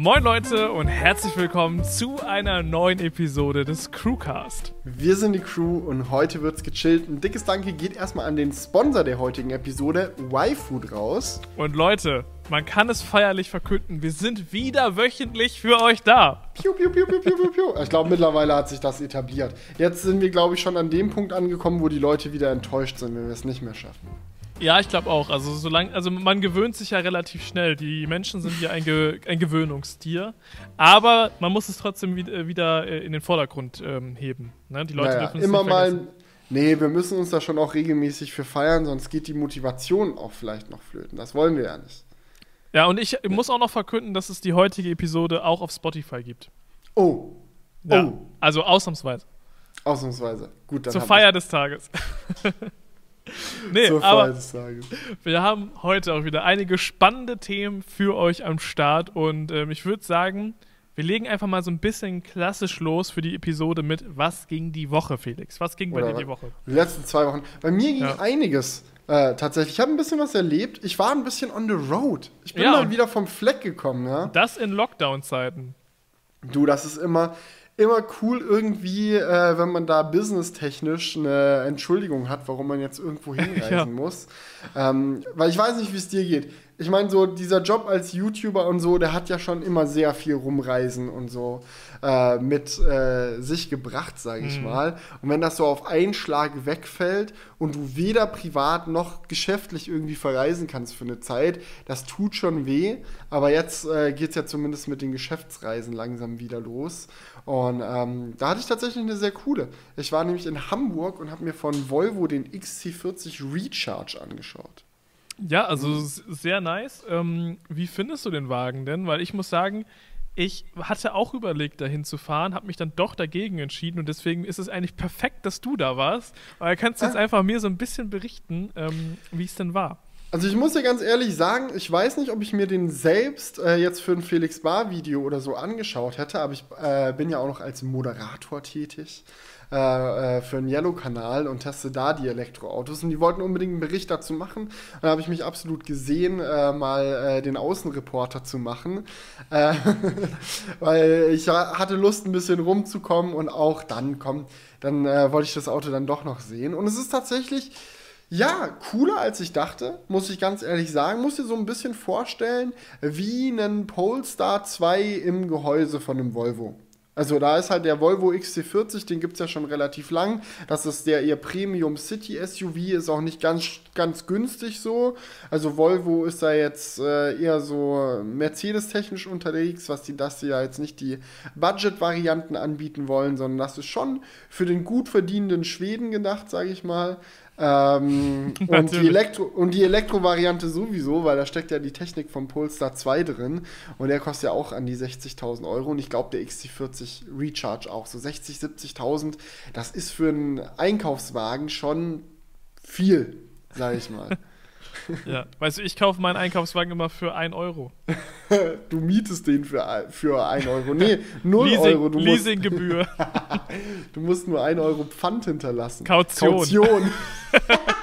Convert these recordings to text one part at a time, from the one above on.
Moin Leute und herzlich willkommen zu einer neuen Episode des Crewcast. Wir sind die Crew und heute wird's gechillt. Ein dickes Danke geht erstmal an den Sponsor der heutigen Episode, Y-Food, raus. Und Leute, man kann es feierlich verkünden, wir sind wieder wöchentlich für euch da. Piu, piu, piu, piu, piu, piu, piu. Ich glaube, mittlerweile hat sich das etabliert. Jetzt sind wir, glaube ich, schon an dem Punkt angekommen, wo die Leute wieder enttäuscht sind, wenn wir es nicht mehr schaffen. Ja, ich glaube auch. Also solange, also man gewöhnt sich ja relativ schnell. Die Menschen sind ja ein, Ge ein Gewöhnungstier. Aber man muss es trotzdem wieder, wieder in den Vordergrund ähm, heben. Ne? Die Leute naja, dürfen es immer nicht mal. vergessen. Nee, wir müssen uns da schon auch regelmäßig für feiern, sonst geht die Motivation auch vielleicht noch flöten. Das wollen wir ja nicht. Ja, und ich muss auch noch verkünden, dass es die heutige Episode auch auf Spotify gibt. Oh. Ja, Oh. Also ausnahmsweise. Ausnahmsweise. Gut, dann Zur Feier des Tages. nee. Zur aber wir haben heute auch wieder einige spannende Themen für euch am Start und ähm, ich würde sagen, wir legen einfach mal so ein bisschen klassisch los für die Episode mit Was ging die Woche, Felix? Was ging bei Oder dir die Woche? Die letzten zwei Wochen. Bei mir ging Ja. einiges äh, tatsächlich. Ich habe ein bisschen was erlebt. Ich war ein bisschen on the road. Ich bin Ja, mal wieder vom Fleck gekommen, ja. Das in Lockdown-Zeiten. Du, das ist immer, immer cool irgendwie, äh, wenn man da businesstechnisch eine Entschuldigung hat, warum man jetzt irgendwo hinreisen Ja. muss. Ähm, weil ich weiß nicht, wie es dir geht. Ich meine, so dieser Job als YouTuber und so, der hat ja schon immer sehr viel rumreisen und so äh, mit äh, sich gebracht, sage ich mal. Und wenn das so auf einen Schlag wegfällt und du weder privat noch geschäftlich irgendwie verreisen kannst für eine Zeit, das tut schon weh. Aber jetzt äh, geht es ja zumindest mit den Geschäftsreisen langsam wieder los. Und ähm, da hatte ich tatsächlich eine sehr coole. Ich war nämlich in Hamburg und habe mir von Volvo den XC40 Recharge angeschaut. Ja, also sehr nice. Ähm, wie findest du den Wagen denn? Weil ich muss sagen, ich hatte auch überlegt, dahin zu fahren, habe mich dann doch dagegen entschieden und deswegen ist es eigentlich perfekt, dass du da warst. Weil kannst du jetzt Ah. einfach mir so ein bisschen berichten, ähm, wie es denn war. Also ich muss dir ganz ehrlich sagen, ich weiß nicht, ob ich mir den selbst äh, jetzt für ein Felix Bar Video oder so angeschaut hätte, aber ich äh, bin ja auch noch als Moderator tätig äh, äh, für einen Yellow-Kanal und teste da die Elektroautos und die wollten unbedingt einen Bericht dazu machen. Da habe ich mich absolut gesehen, äh, mal äh, den Außenreporter zu machen, äh, weil ich ha- hatte Lust, ein bisschen rumzukommen und auch dann, komm, dann äh, wollte ich das Auto dann doch noch sehen. Und es ist tatsächlich ja, cooler als ich dachte, muss ich ganz ehrlich sagen. Muss dir so ein bisschen vorstellen, wie einen Polestar 2 im Gehäuse von einem Volvo. Also da ist halt der Volvo XC40, den gibt es ja schon relativ lang. Das ist der ihr Premium City SUV, ist auch nicht ganz, ganz günstig so. Also Volvo ist da jetzt äh, eher so Mercedes-technisch unterwegs, was die, dass sie ja jetzt nicht die Budget-Varianten anbieten wollen, sondern das ist schon für den gut verdienenden Schweden gedacht, sage ich mal. Ähm, und, die. Elektro und die Elektro-Variante sowieso, weil da steckt ja die Technik vom Polestar 2 drin und der kostet ja auch an die 60.000 Euro und ich glaube der XC40 Recharge auch so 60, 70.000. Das ist für einen Einkaufswagen schon viel, sage ich mal. Ja. Weißt du, ich kaufe meinen Einkaufswagen immer für 1 Euro. du mietest den für, für 1 Euro. Nee, 0 Leasing, Euro. Du musst, Leasinggebühr. du musst nur 1 Euro Pfand hinterlassen. Kaution. Kaution.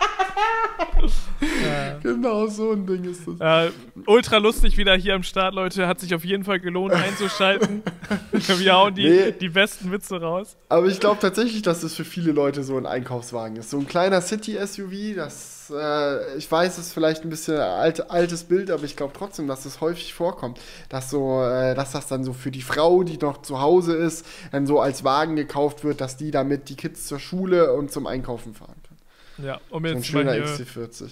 Genau so ein Ding ist das. Äh, ultra lustig wieder hier am Start, Leute. Hat sich auf jeden Fall gelohnt einzuschalten. Wir hauen die, Nee. die besten Witze raus. Aber ich glaube tatsächlich, dass das für viele Leute so ein Einkaufswagen ist. So ein kleiner City-SUV, das, äh, ich weiß, ist vielleicht ein bisschen alt, altes Bild, aber ich glaube trotzdem, dass das häufig vorkommt, dass so, äh, dass das dann so für die Frau, die noch zu Hause ist, dann so als Wagen gekauft wird, dass die damit die Kids zur Schule und zum Einkaufen fahren kann. Ja, um So ein jetzt schöner hier, XC40.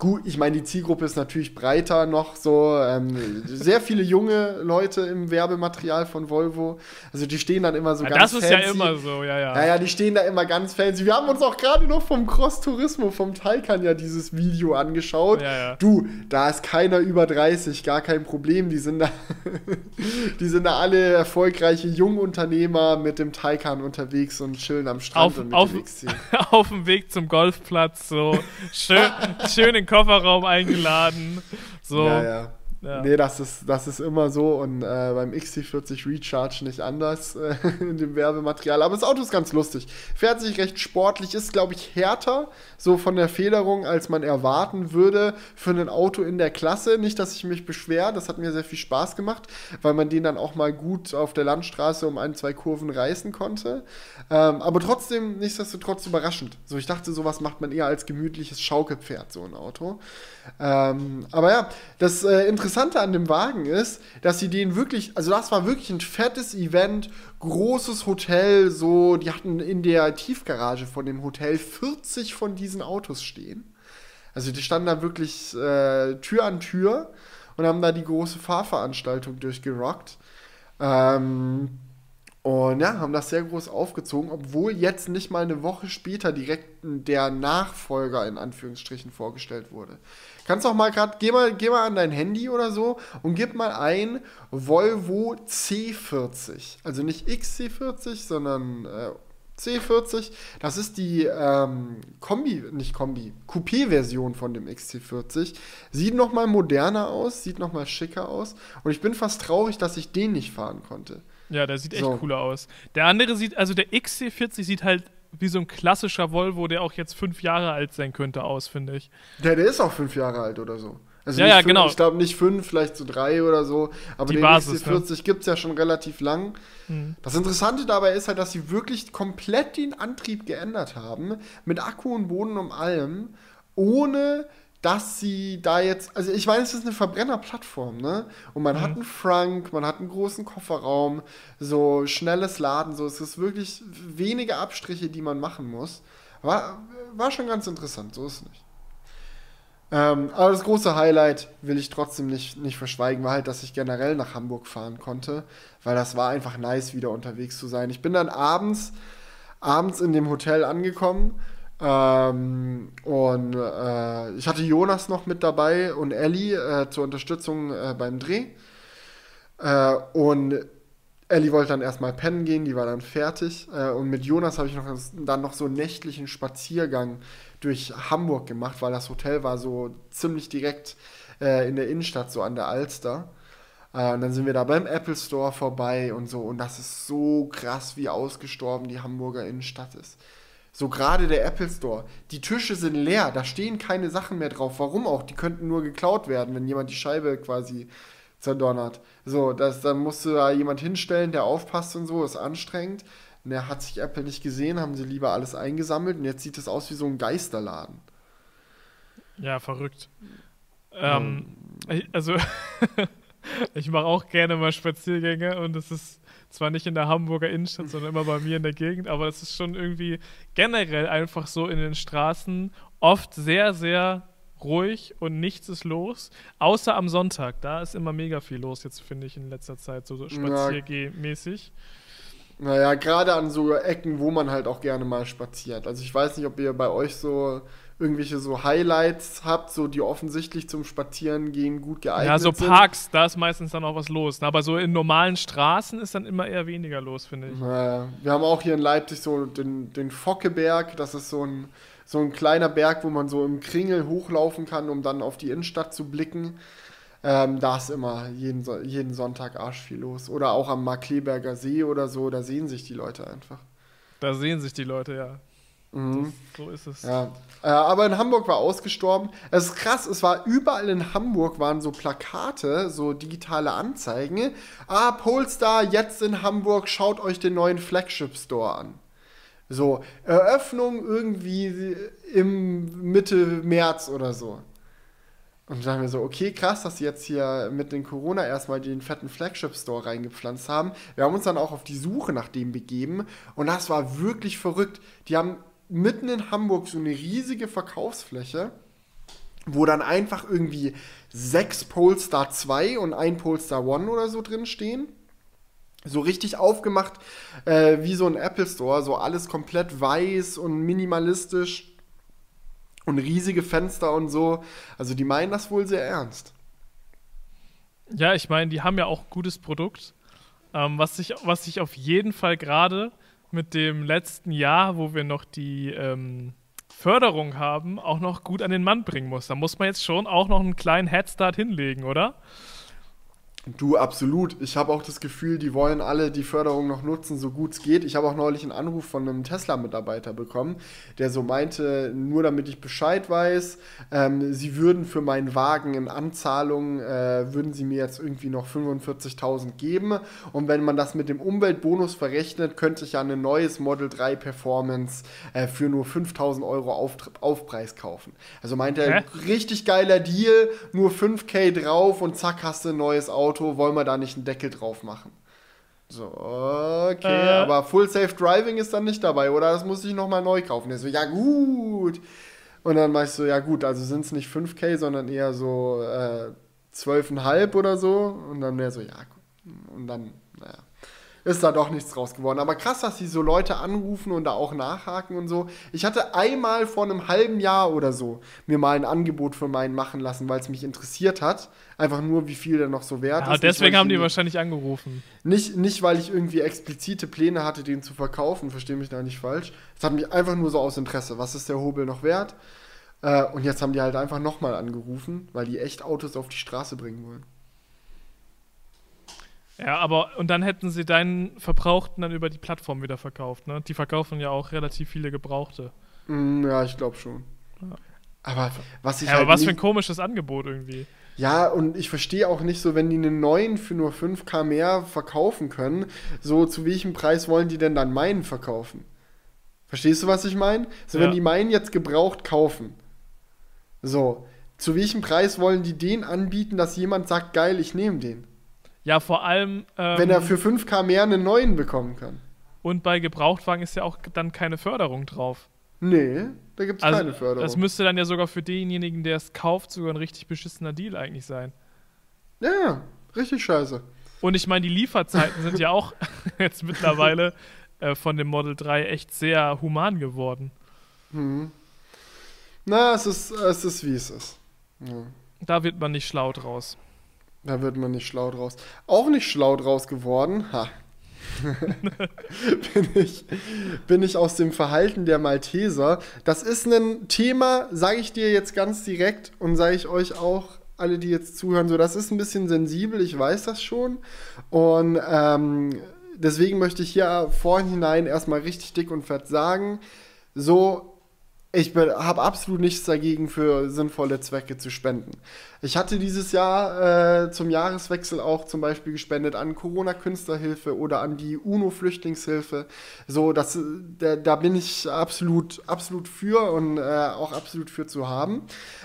Gut, ich meine, die Zielgruppe ist natürlich breiter noch so. Ähm, sehr viele junge Leute im Werbematerial von Volvo. Also die stehen dann immer so Ja, ganz das ist ja fancy. immer so, ja, ja. Ja, ja, die stehen da immer ganz fancy. Wir haben uns auch gerade noch vom Cross Turismo, vom Taycan ja dieses Video angeschaut. Ja, ja. Du, da ist keiner über 30, gar kein Problem. Die sind da, die sind da alle erfolgreiche Jungunternehmer mit dem Taycan unterwegs und chillen am Strand Auf, und mit auf, dem auf dem Weg zum Golfplatz, so schön, schön in Kofferraum eingeladen. So. Ja, ja. Ja. Nee, das ist, das ist immer so und äh, beim XC40 Recharge nicht anders äh, in dem Werbematerial. Aber das Auto ist ganz lustig. Fährt sich recht sportlich, ist, glaube ich, härter, so von der Federung, als man erwarten würde für ein Auto in der Klasse. Nicht, dass ich mich beschwere, das hat mir sehr viel Spaß gemacht, weil man den dann auch mal gut auf der Landstraße um ein, zwei Kurven reißen konnte. Ähm, aber trotzdem, nichtsdestotrotz überraschend. So, ich dachte, sowas macht man eher als gemütliches Schaukelpferd, so ein Auto. Ähm, aber ja, das äh, Interessante an dem Wagen ist, dass sie den wirklich, also das war wirklich ein fettes Event, großes Hotel, so, die hatten in der Tiefgarage von dem Hotel 40 von diesen Autos stehen. Also die standen da wirklich äh, Tür an Tür und haben da die große Fahrveranstaltung durchgerockt. Ähm, und ja, haben das sehr groß aufgezogen, obwohl jetzt nicht mal eine Woche später direkt der Nachfolger in Anführungsstrichen vorgestellt wurde. Kannst auch mal gerade, geh mal, geh mal an dein Handy oder so und gib mal ein Volvo C40. Also nicht XC40, sondern äh, C40. Das ist die ähm, Kombi, nicht Kombi, Coupé-Version von dem XC40. Sieht nochmal moderner aus, sieht nochmal schicker aus. Und ich bin fast traurig, dass ich den nicht fahren konnte. Ja, der sieht echt so. cooler aus. Der andere sieht, also der XC40 sieht halt wie so ein klassischer Volvo, der auch jetzt fünf Jahre alt sein könnte, aus, finde ich. Der, der ist auch fünf Jahre alt oder so. Also ja, ja, fünf, genau. Ich glaube nicht fünf, vielleicht so drei oder so. Aber Die den Basis, XC40 ne? gibt es ja schon relativ lang. Mhm. Das Interessante dabei ist halt, dass sie wirklich komplett den Antrieb geändert haben. Mit Akku und Boden und allem. Ohne dass sie da jetzt, also ich meine, es ist eine Verbrennerplattform, ne? Und man mhm. hat einen Frank, man hat einen großen Kofferraum, so schnelles Laden, so es ist wirklich wenige Abstriche, die man machen muss. War, war schon ganz interessant, so ist es nicht. Ähm, aber das große Highlight will ich trotzdem nicht, nicht verschweigen, war halt, dass ich generell nach Hamburg fahren konnte, weil das war einfach nice, wieder unterwegs zu sein. Ich bin dann abends, abends in dem Hotel angekommen ähm, und äh, ich hatte Jonas noch mit dabei und Ellie äh, zur Unterstützung äh, beim Dreh. Äh, und Ellie wollte dann erstmal pennen gehen, die war dann fertig. Äh, und mit Jonas habe ich noch, dann noch so einen nächtlichen Spaziergang durch Hamburg gemacht, weil das Hotel war so ziemlich direkt äh, in der Innenstadt, so an der Alster. und dann sind wir da beim Apple Store vorbei und so. Und das ist so krass, wie ausgestorben die Hamburger Innenstadt ist. So gerade der Apple Store. Die Tische sind leer, da stehen keine Sachen mehr drauf. Warum auch? Die könnten nur geklaut werden, wenn jemand die Scheibe quasi zerdonnert. So, das, dann musste da jemand hinstellen, der aufpasst und so, ist anstrengend. Und er hat sich Apple nicht gesehen, haben sie lieber alles eingesammelt und jetzt sieht es aus wie so ein Geisterladen. Ja, verrückt. Ähm, ähm. also, ich mache auch gerne mal Spaziergänge und es ist zwar nicht in der Hamburger Innenstadt, sondern immer bei mir in der Gegend, aber es ist schon irgendwie generell einfach so in den Straßen oft sehr, sehr ruhig und nichts ist los, außer am Sonntag. Da ist immer mega viel los, jetzt finde ich in letzter Zeit, so, so spaziergehmäßig. Naja, gerade an so Ecken, wo man halt auch gerne mal spaziert. Also ich weiß nicht, ob ihr bei euch so irgendwelche so Highlights habt, so die offensichtlich zum Spazierengehen gut geeignet sind. Ja, so Parks, sind. da ist meistens dann auch was los. Ne? Aber so in normalen Straßen ist dann immer eher weniger los, finde ich. Naja. Wir haben auch hier in Leipzig so den, den Fockeberg, das ist so ein, so ein kleiner Berg, wo man so im Kringel hochlaufen kann, um dann auf die Innenstadt zu blicken. Ähm, da ist immer jeden, jeden Sonntag arsch viel los. Oder auch am Markleberger See oder so, da sehen sich die Leute einfach. Da sehen sich die Leute, ja. Mhm. Das, so ist es. Ja. Äh, aber in Hamburg war ausgestorben. Es ist krass, es war überall in Hamburg waren so Plakate, so digitale Anzeigen. Ah, Polestar jetzt in Hamburg, schaut euch den neuen Flagship Store an. So, Eröffnung irgendwie im Mitte März oder so. Und dann haben wir so, okay, krass, dass sie jetzt hier mit den Corona erstmal den fetten Flagship Store reingepflanzt haben. Wir haben uns dann auch auf die Suche nach dem begeben und das war wirklich verrückt. Die haben mitten in Hamburg so eine riesige Verkaufsfläche, wo dann einfach irgendwie sechs Polestar 2 und ein Polestar One oder so drin stehen. So richtig aufgemacht äh, wie so ein Apple Store, so alles komplett weiß und minimalistisch und riesige Fenster und so. Also die meinen das wohl sehr ernst. Ja, ich meine, die haben ja auch gutes Produkt. Ähm, was, sich, was sich auf jeden Fall gerade mit dem letzten Jahr, wo wir noch die ähm, Förderung haben, auch noch gut an den Mann bringen muss. Da muss man jetzt schon auch noch einen kleinen Headstart hinlegen, oder? Du, absolut. Ich habe auch das Gefühl, die wollen alle die Förderung noch nutzen, so gut es geht. Ich habe auch neulich einen Anruf von einem Tesla-Mitarbeiter bekommen, der so meinte, nur damit ich Bescheid weiß, ähm, sie würden für meinen Wagen in Anzahlung, äh, würden sie mir jetzt irgendwie noch 45.000 geben. Und wenn man das mit dem Umweltbonus verrechnet, könnte ich ja ein neues Model 3 Performance äh, für nur 5.000 Euro auf, Aufpreis kaufen. Also meinte er, richtig geiler Deal, nur 5K drauf und zack, hast du ein neues Auto. Auto, wollen wir da nicht einen Deckel drauf machen? So, okay, äh. aber Full Safe Driving ist dann nicht dabei, oder? Das muss ich nochmal neu kaufen. Der so, ja gut. Und dann meinst du, ja gut, also sind es nicht 5K, sondern eher so äh, 12,5 oder so. Und dann mehr so, ja gut. Und dann, ist da doch nichts draus geworden. Aber krass, dass sie so Leute anrufen und da auch nachhaken und so. Ich hatte einmal vor einem halben Jahr oder so mir mal ein Angebot für meinen machen lassen, weil es mich interessiert hat. Einfach nur, wie viel der noch so wert ja, ist. Deswegen nicht, haben die wahrscheinlich angerufen. Nicht, nicht, weil ich irgendwie explizite Pläne hatte, den zu verkaufen, verstehe mich da nicht falsch. Es hat mich einfach nur so aus Interesse. Was ist der Hobel noch wert? Äh, und jetzt haben die halt einfach nochmal angerufen, weil die echt Autos auf die Straße bringen wollen. Ja, aber und dann hätten sie deinen Verbrauchten dann über die Plattform wieder verkauft, ne? Die verkaufen ja auch relativ viele Gebrauchte. Mm, ja, ich glaube schon. Ja. Aber was ich ja, halt aber was für ein komisches Angebot irgendwie. Ja, und ich verstehe auch nicht so, wenn die einen neuen für nur 5k mehr verkaufen können, so zu welchem Preis wollen die denn dann meinen verkaufen? Verstehst du, was ich meine? So, ja. wenn die meinen jetzt gebraucht kaufen, so, zu welchem Preis wollen die den anbieten, dass jemand sagt, geil, ich nehme den? Ja, vor allem. Ähm, Wenn er für 5K mehr einen neuen bekommen kann. Und bei Gebrauchtwagen ist ja auch dann keine Förderung drauf. Nee, da gibt es also, keine Förderung. Das müsste dann ja sogar für denjenigen, der es kauft, sogar ein richtig beschissener Deal eigentlich sein. Ja, richtig scheiße. Und ich meine, die Lieferzeiten sind ja auch jetzt mittlerweile äh, von dem Model 3 echt sehr human geworden. Hm. Na, es ist, es ist wie es ist. Ja. Da wird man nicht schlau draus. Da wird man nicht schlau draus. Auch nicht schlau draus geworden. Ha. bin, ich, bin ich aus dem Verhalten der Malteser. Das ist ein Thema, sage ich dir jetzt ganz direkt und sage ich euch auch, alle, die jetzt zuhören, so, das ist ein bisschen sensibel, ich weiß das schon. Und ähm, deswegen möchte ich hier vorhinein erstmal richtig dick und fett sagen, so ich habe absolut nichts dagegen, für sinnvolle Zwecke zu spenden. Ich hatte dieses Jahr äh, zum Jahreswechsel auch zum Beispiel gespendet an Corona-Künstlerhilfe oder an die UNO-Flüchtlingshilfe. So, das, da, da, bin ich absolut, absolut für und äh, auch absolut für zu haben.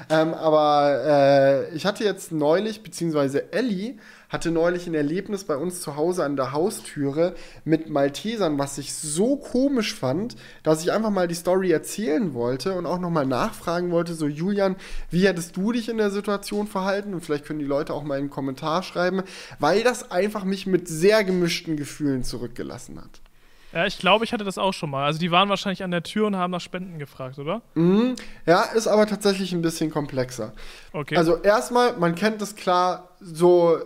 Ähm, aber äh, ich hatte jetzt neulich, beziehungsweise Ellie hatte neulich ein Erlebnis bei uns zu Hause an der Haustüre mit Maltesern, was ich so komisch fand, dass ich einfach mal die Story erzählen wollte und auch nochmal nachfragen wollte, so Julian, wie hättest du dich in der Situation verhalten? Und vielleicht können die Leute auch mal einen Kommentar schreiben, weil das einfach mich mit sehr gemischten Gefühlen zurückgelassen hat. Ja, ich glaube, ich hatte das auch schon mal. Also die waren wahrscheinlich an der Tür und haben nach Spenden gefragt, oder? Mhm. Ja, ist aber tatsächlich ein bisschen komplexer. Okay. Also erstmal, man kennt das klar, so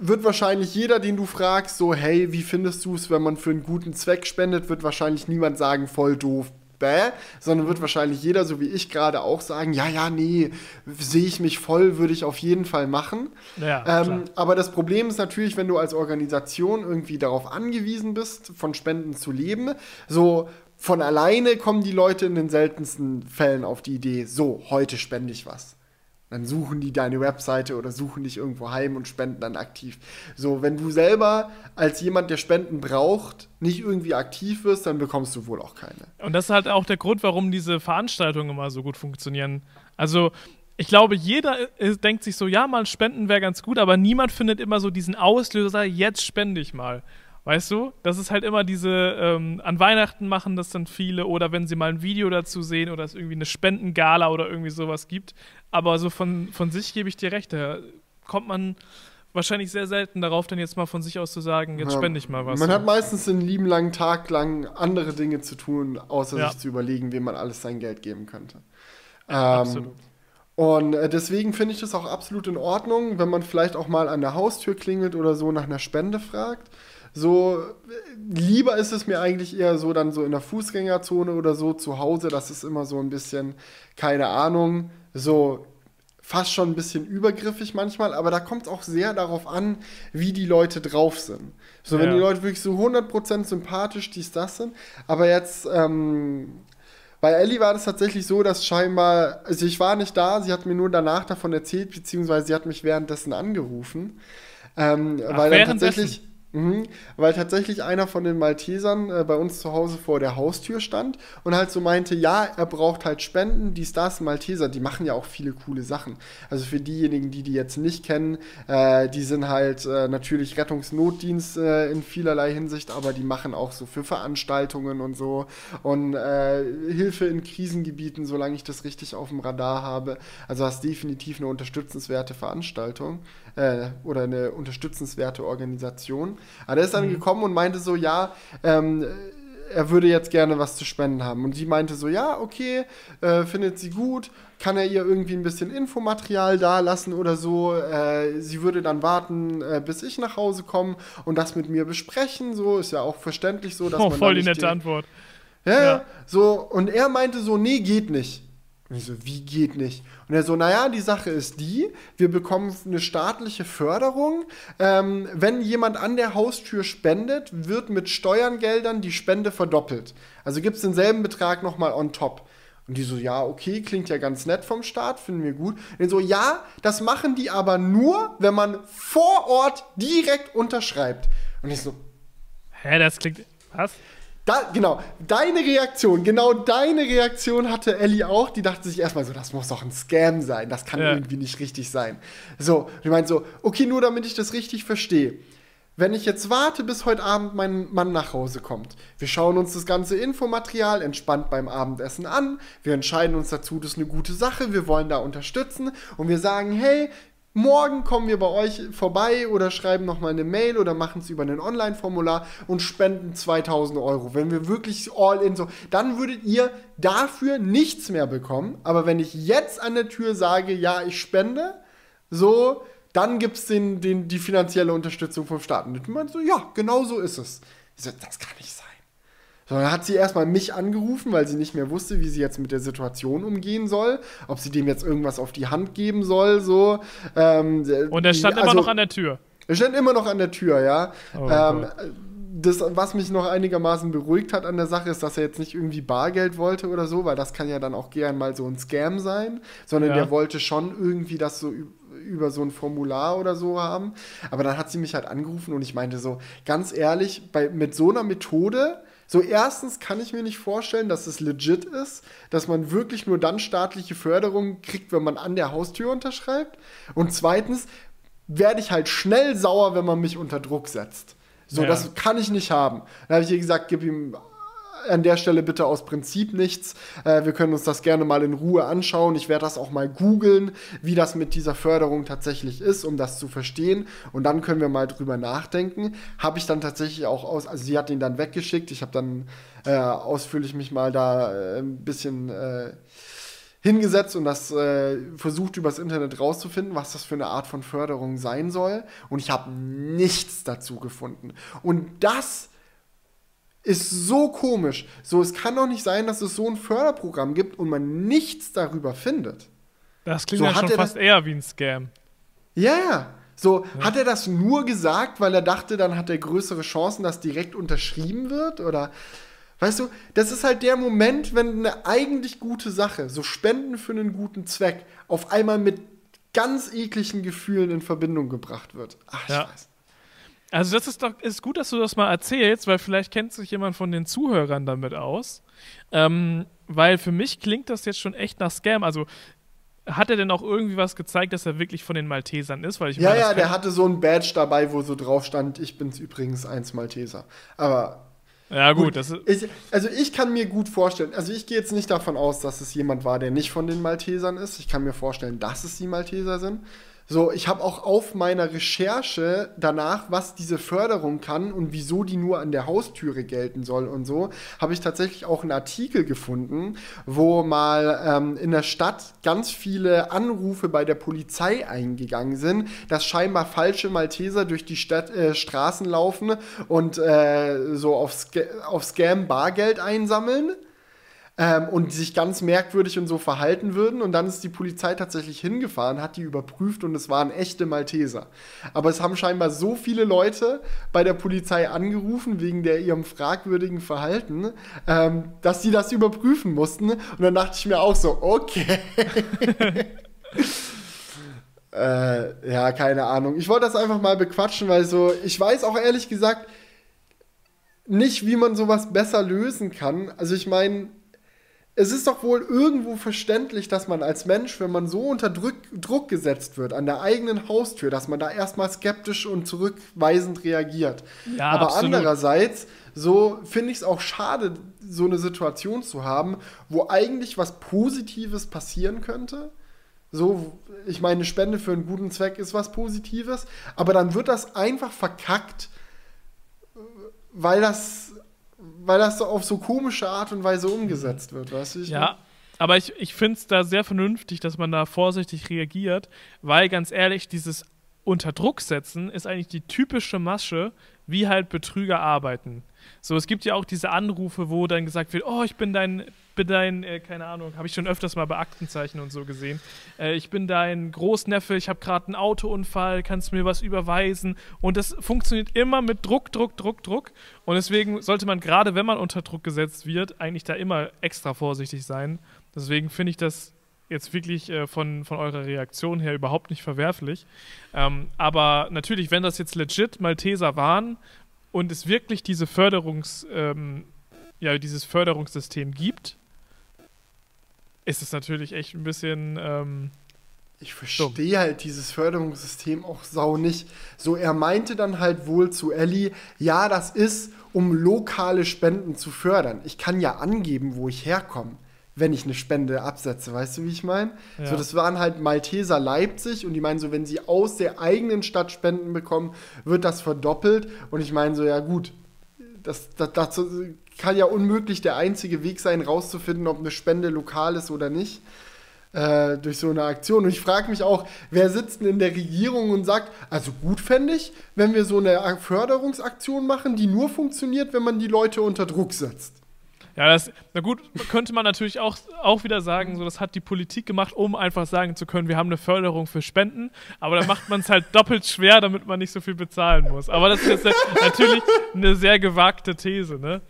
wird wahrscheinlich jeder, den du fragst, so, hey, wie findest du es, wenn man für einen guten Zweck spendet, wird wahrscheinlich niemand sagen, voll doof, bäh, sondern wird wahrscheinlich jeder, so wie ich gerade auch sagen, ja, ja, nee, sehe ich mich voll, würde ich auf jeden Fall machen. Ja, ähm, aber das Problem ist natürlich, wenn du als Organisation irgendwie darauf angewiesen bist, von Spenden zu leben, so von alleine kommen die Leute in den seltensten Fällen auf die Idee, so, heute spende ich was. Dann suchen die deine Webseite oder suchen dich irgendwo heim und spenden dann aktiv. So, wenn du selber als jemand, der Spenden braucht, nicht irgendwie aktiv wirst, dann bekommst du wohl auch keine. Und das ist halt auch der Grund, warum diese Veranstaltungen immer so gut funktionieren. Also, ich glaube, jeder denkt sich so, ja, mal spenden wäre ganz gut, aber niemand findet immer so diesen Auslöser, jetzt spende ich mal. Weißt du? Das ist halt immer diese, ähm, an Weihnachten machen das dann viele oder wenn sie mal ein Video dazu sehen oder es irgendwie eine Spendengala oder irgendwie sowas gibt. Aber so von, von sich gebe ich dir recht, da kommt man wahrscheinlich sehr selten darauf, dann jetzt mal von sich aus zu sagen, jetzt ja. spende ich mal was. Man hat meistens den lieben langen Tag lang andere Dinge zu tun, außer ja. sich zu überlegen, wem man alles sein Geld geben könnte. Ja, ähm, absolut. Und äh, deswegen finde ich das auch absolut in Ordnung, wenn man vielleicht auch mal an der Haustür klingelt oder so nach einer Spende fragt. So, lieber ist es mir eigentlich eher so dann so in der Fußgängerzone oder so zu Hause. Das ist immer so ein bisschen, keine Ahnung, so fast schon ein bisschen übergriffig manchmal, aber da kommt es auch sehr darauf an, wie die Leute drauf sind. So, wenn Ja. die Leute wirklich so 100% sympathisch dies, das sind, aber jetzt, ähm, bei Ellie war das tatsächlich so, dass scheinbar, also ich war nicht da, sie hat mir nur danach davon erzählt, beziehungsweise sie hat mich währenddessen angerufen, ähm, Ach, weil dann tatsächlich, Mhm, weil tatsächlich einer von den Maltesern äh, bei uns zu Hause vor der Haustür stand und halt so meinte, ja, er braucht halt Spenden, dies, das, Malteser, die machen ja auch viele coole Sachen. Also für diejenigen, die die jetzt nicht kennen, äh, die sind halt äh, natürlich Rettungsnotdienst äh, in vielerlei Hinsicht, aber die machen auch so für Veranstaltungen und so und äh, Hilfe in Krisengebieten, solange ich das richtig auf dem Radar habe. Also das ist definitiv eine unterstützenswerte Veranstaltung äh, oder eine unterstützenswerte Organisation. Aber der ist dann gekommen und meinte so, ja, ähm, er würde jetzt gerne was zu spenden haben. Und sie meinte so, ja, okay, äh, findet sie gut, kann er ihr irgendwie ein bisschen Infomaterial da lassen oder so. Äh, sie würde dann warten, äh, bis ich nach Hause komme und das mit mir besprechen. So ist ja auch verständlich so, dass Oh, man voll die nette Antwort. ja, Ja. so, und er meinte so, nee, geht nicht. Und ich so, wie geht nicht? Und er so, naja, die Sache ist die, wir bekommen eine staatliche Förderung. Ähm, wenn jemand an der Haustür spendet, wird mit Steuergeldern die Spende verdoppelt. Also gibt es denselben Betrag nochmal on top. Und die so, ja, okay, klingt ja ganz nett vom Staat, finden wir gut. Und so, ja, das machen die aber nur, wenn man vor Ort direkt unterschreibt. Und ich so, Hä, das klingt. Was? Da, genau, deine Reaktion, genau deine Reaktion hatte Ellie auch. Die dachte sich erstmal so, das muss doch ein Scam sein, das kann Ja. irgendwie nicht richtig sein. So, die meint so, okay, nur damit ich das richtig verstehe. Wenn ich jetzt warte, bis heute Abend mein Mann nach Hause kommt, wir schauen uns das ganze Infomaterial entspannt beim Abendessen an, wir entscheiden uns dazu, das ist eine gute Sache, wir wollen da unterstützen und wir sagen, hey, morgen kommen wir bei euch vorbei oder schreiben nochmal eine Mail oder machen es über ein Online-Formular und spenden 2000 Euro. Wenn wir wirklich all in so, dann würdet ihr dafür nichts mehr bekommen. Aber wenn ich jetzt an der Tür sage, ja, ich spende, so, dann gibt es den, den, die finanzielle Unterstützung vom Staat. Und meint so, ja, genau so ist es. So, das kann nicht sein. So, dann hat sie erstmal mich angerufen, weil sie nicht mehr wusste, wie sie jetzt mit der Situation umgehen soll, ob sie dem jetzt irgendwas auf die Hand geben soll, so. Ähm, Und er stand immer also- noch an der Tür. er stand immer noch an der Tür, ja. Oh ähm, das, was mich noch einigermaßen beruhigt hat an der Sache, ist, dass er jetzt nicht irgendwie Bargeld wollte oder so, weil das kann ja dann auch gern mal so ein Scam sein, sondern Ja. der wollte schon irgendwie das so über so ein Formular oder so haben. Aber dann hat sie mich halt angerufen und ich meinte so, ganz ehrlich, bei, mit so einer Methode, so erstens kann ich mir nicht vorstellen, dass es legit ist, dass man wirklich nur dann staatliche Förderung kriegt, wenn man an der Haustür unterschreibt. Und zweitens werde ich halt schnell sauer, wenn man mich unter Druck setzt. So, Ja. das kann ich nicht haben. Dann habe ich ihr gesagt, gib ihm an der Stelle bitte aus Prinzip nichts. Äh, wir können uns das gerne mal in Ruhe anschauen. Ich werde das auch mal googeln, wie das mit dieser Förderung tatsächlich ist, um das zu verstehen. Und dann können wir mal drüber nachdenken. Habe ich dann tatsächlich auch aus, also sie hat ihn dann weggeschickt. Ich habe dann äh, ausführlich mich mal da äh, ein bisschen äh, hingesetzt und das äh, versucht übers Internet rauszufinden, was das für eine Art von Förderung sein soll. Und ich habe nichts dazu gefunden. Und das ist so komisch. So, es kann doch nicht sein, dass es so ein Förderprogramm gibt und man nichts darüber findet. Das klingt So ja hat schon fast eher wie ein Scam. Ja, ja. So, hat er das nur gesagt, weil er dachte, dann hat er größere Chancen, dass direkt unterschrieben wird? Oder, weißt du, das ist halt der Moment, wenn eine eigentlich gute Sache, so Spenden für einen guten Zweck, auf einmal mit ganz ekligen Gefühlen in Verbindung gebracht wird. Ach, ich Ja. weiß. Also das ist doch ist gut, dass du das mal erzählst, weil vielleicht kennt sich jemand von den Zuhörern damit aus. Ähm, weil für mich klingt das jetzt schon echt nach Scam. Also hat er denn auch irgendwie was gezeigt, dass er wirklich von den Maltesern ist? Weil ich Ja, meine, ja, der hatte so ein Badge dabei, wo so drauf stand, ich bin's übrigens eins Malteser. Aber Ja gut, das ist, Ich, also ich kann mir gut vorstellen, also ich gehe jetzt nicht davon aus, dass es jemand war, der nicht von den Maltesern ist. Ich kann mir vorstellen, dass es die Malteser sind. So, ich habe auch auf meiner Recherche danach, was diese Förderung kann und wieso die nur an der Haustüre gelten soll und so, habe ich tatsächlich auch einen Artikel gefunden, wo mal ähm, in der Stadt ganz viele Anrufe bei der Polizei eingegangen sind, dass scheinbar falsche Malteser durch die Stadt, äh, Straßen laufen und äh, so auf, Sc auf Scam Bargeld einsammeln ähm, und sich ganz merkwürdig und so verhalten würden. Und dann ist die Polizei tatsächlich hingefahren, hat die überprüft und es waren echte Malteser. Aber es haben scheinbar so viele Leute bei der Polizei angerufen wegen der ihrem fragwürdigen Verhalten, ähm, dass sie das überprüfen mussten. Und dann dachte ich mir auch so, okay. äh, ja, keine Ahnung. Ich wollte das einfach mal bequatschen, weil so, ich weiß auch ehrlich gesagt nicht, wie man sowas besser lösen kann. Also ich meine, es ist doch wohl irgendwo verständlich, dass man als Mensch, wenn man so unter Druck, Druck gesetzt wird an der eigenen Haustür, dass man da erstmal skeptisch und zurückweisend reagiert. Ja, Aber absolut. andererseits, so finde ich es auch schade, so eine Situation zu haben, wo eigentlich was Positives passieren könnte. So, ich meine, Spende für einen guten Zweck ist was Positives, aber dann wird das einfach verkackt, weil das weil das so auf so komische Art und Weise umgesetzt wird, weißt du? ja, aber ich, ich finde es da sehr vernünftig, dass man da vorsichtig reagiert, weil ganz ehrlich, dieses unter Druck setzen ist eigentlich die typische Masche, wie halt Betrüger arbeiten. So, es gibt ja auch diese Anrufe, wo dann gesagt wird, oh, ich bin dein, bin dein, äh, keine Ahnung, habe ich schon öfters mal bei Aktenzeichen und so gesehen. Äh, ich bin dein Großneffe, ich habe gerade einen Autounfall, kannst du mir was überweisen? Und das funktioniert immer mit Druck, Druck, Druck, Druck. Und deswegen sollte man gerade, wenn man unter Druck gesetzt wird, eigentlich da immer extra vorsichtig sein. Deswegen finde ich das jetzt wirklich äh, von, von eurer Reaktion her überhaupt nicht verwerflich. Ähm, aber natürlich, wenn das jetzt legit Malteser waren und es wirklich diese Förderungs, ähm, ja, dieses Förderungssystem gibt, ist es natürlich echt ein bisschen. Ähm, ich verstehe halt dieses Förderungssystem auch sau nicht. So, er meinte dann halt wohl zu Ellie, ja, das ist, um lokale Spenden zu fördern. Ich kann ja angeben, wo ich herkomme wenn ich eine Spende absetze. Weißt du, wie ich meine? Ja. So, das waren halt Malteser Leipzig und die meinen so, wenn sie aus der eigenen Stadt Spenden bekommen, wird das verdoppelt. Und ich meine so, ja gut, das, das, das kann ja unmöglich der einzige Weg sein, rauszufinden, ob eine Spende lokal ist oder nicht. Äh, durch so eine Aktion. Und ich frage mich auch, wer sitzt denn in der Regierung und sagt, also gut fände ich, wenn wir so eine Förderungsaktion machen, die nur funktioniert, wenn man die Leute unter Druck setzt. Ja, das, na gut, könnte man natürlich auch, auch wieder sagen, so, das hat die Politik gemacht, um einfach sagen zu können, wir haben eine Förderung für Spenden, aber dann macht man es halt doppelt schwer, damit man nicht so viel bezahlen muss. Aber das ist jetzt natürlich eine sehr gewagte These, ne?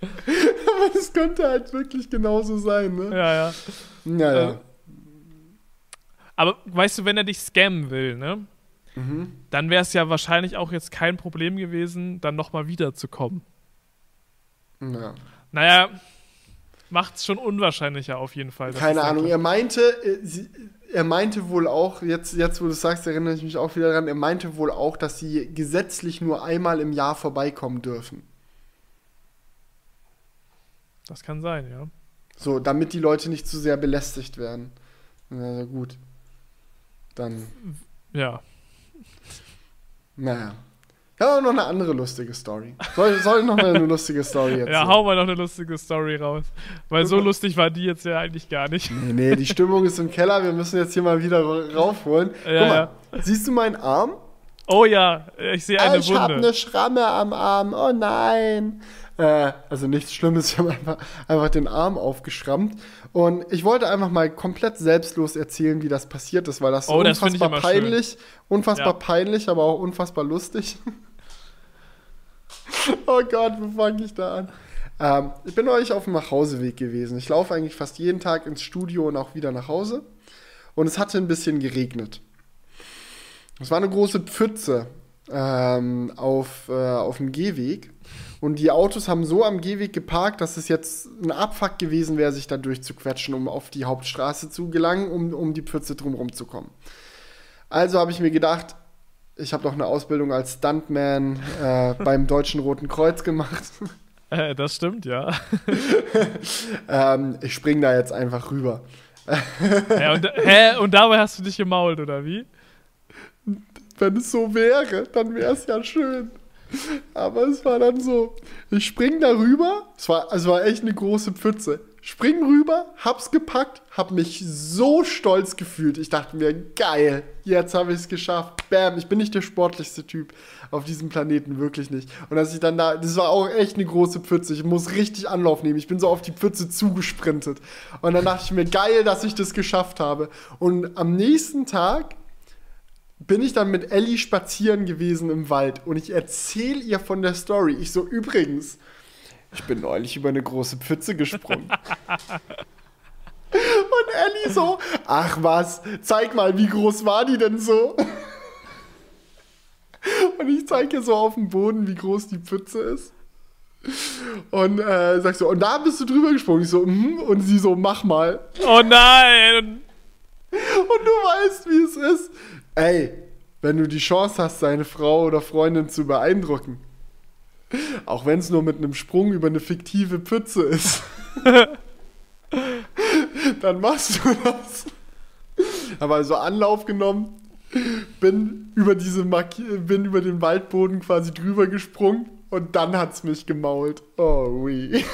Aber das könnte halt wirklich genauso sein, ne? Ja, ja. Naja. Äh, aber weißt du, wenn er dich scammen will, ne? Mhm. Dann wäre es ja wahrscheinlich auch jetzt kein Problem gewesen, dann nochmal wiederzukommen. Ja. Naja, macht es schon unwahrscheinlicher auf jeden Fall. Keine Ahnung. Er meinte, äh, er meinte wohl auch, jetzt, jetzt wo du sagst, erinnere ich mich auch wieder daran, er meinte wohl auch, dass sie gesetzlich nur einmal im Jahr vorbeikommen dürfen. Das kann sein, ja. So, damit die Leute nicht zu sehr belästigt werden. Na gut. Dann. Ja. Naja. Ja, noch eine andere lustige Story. Soll, soll ich noch eine lustige Story jetzt? Ja, hau mal noch eine lustige Story raus. Weil so lustig war die jetzt ja eigentlich gar nicht. Nee, nee, die Stimmung ist im Keller. Wir müssen jetzt hier mal wieder raufholen. Ja, Guck mal, ja. siehst du meinen Arm? Oh ja, ich sehe eine ich Wunde. Ich habe eine Schramme am Arm. Oh nein. Äh, also nichts Schlimmes, ich habe einfach, einfach den Arm aufgeschrammt. Und ich wollte einfach mal komplett selbstlos erzählen, wie das passiert ist, weil das oh, unfassbar das peinlich, schön. unfassbar ja. peinlich, aber auch unfassbar lustig. oh Gott, wo fange ich da an? Ähm, ich bin euch auf dem Nachhauseweg gewesen. Ich laufe eigentlich fast jeden Tag ins Studio und auch wieder nach Hause. Und es hatte ein bisschen geregnet. Es war eine große Pfütze ähm, auf, äh, auf dem Gehweg. Und die Autos haben so am Gehweg geparkt, dass es jetzt ein Abfuck gewesen wäre, sich da durchzuquetschen, um auf die Hauptstraße zu gelangen, um, um die Pfütze drumherum zu kommen. Also habe ich mir gedacht, ich habe noch eine Ausbildung als Stuntman äh, beim Deutschen Roten Kreuz gemacht. Äh, das stimmt, ja. ähm, ich spring da jetzt einfach rüber. hä, und, hä, und dabei hast du dich gemault, oder wie? wenn es so wäre, dann wäre es ja schön. Aber es war dann so, ich spring darüber, es war, es war echt eine große Pfütze. Spring rüber, hab's gepackt, hab mich so stolz gefühlt. Ich dachte mir, geil, jetzt habe ich es geschafft. Bam, ich bin nicht der sportlichste Typ auf diesem Planeten, wirklich nicht. Und als ich dann da, das war auch echt eine große Pfütze. Ich muss richtig Anlauf nehmen. Ich bin so auf die Pfütze zugesprintet. Und dann dachte ich mir, geil, dass ich das geschafft habe. Und am nächsten Tag bin ich dann mit Ellie spazieren gewesen im Wald und ich erzähle ihr von der Story. Ich so, übrigens, ich bin neulich über eine große Pfütze gesprungen. und Ellie so, ach was, zeig mal, wie groß war die denn so? und ich zeige ihr so auf dem Boden, wie groß die Pfütze ist. Und äh, sag so, und da bist du drüber gesprungen. Ich so, mm, und sie so, mach mal. Oh nein! Und du weißt, wie es ist. Ey, wenn du die Chance hast, deine Frau oder Freundin zu beeindrucken, auch wenn es nur mit einem Sprung über eine fiktive Pfütze ist, dann machst du das. Habe also Anlauf genommen, bin über diese Marki bin über den Waldboden quasi drüber gesprungen und dann hat's mich gemault. Oh, oui.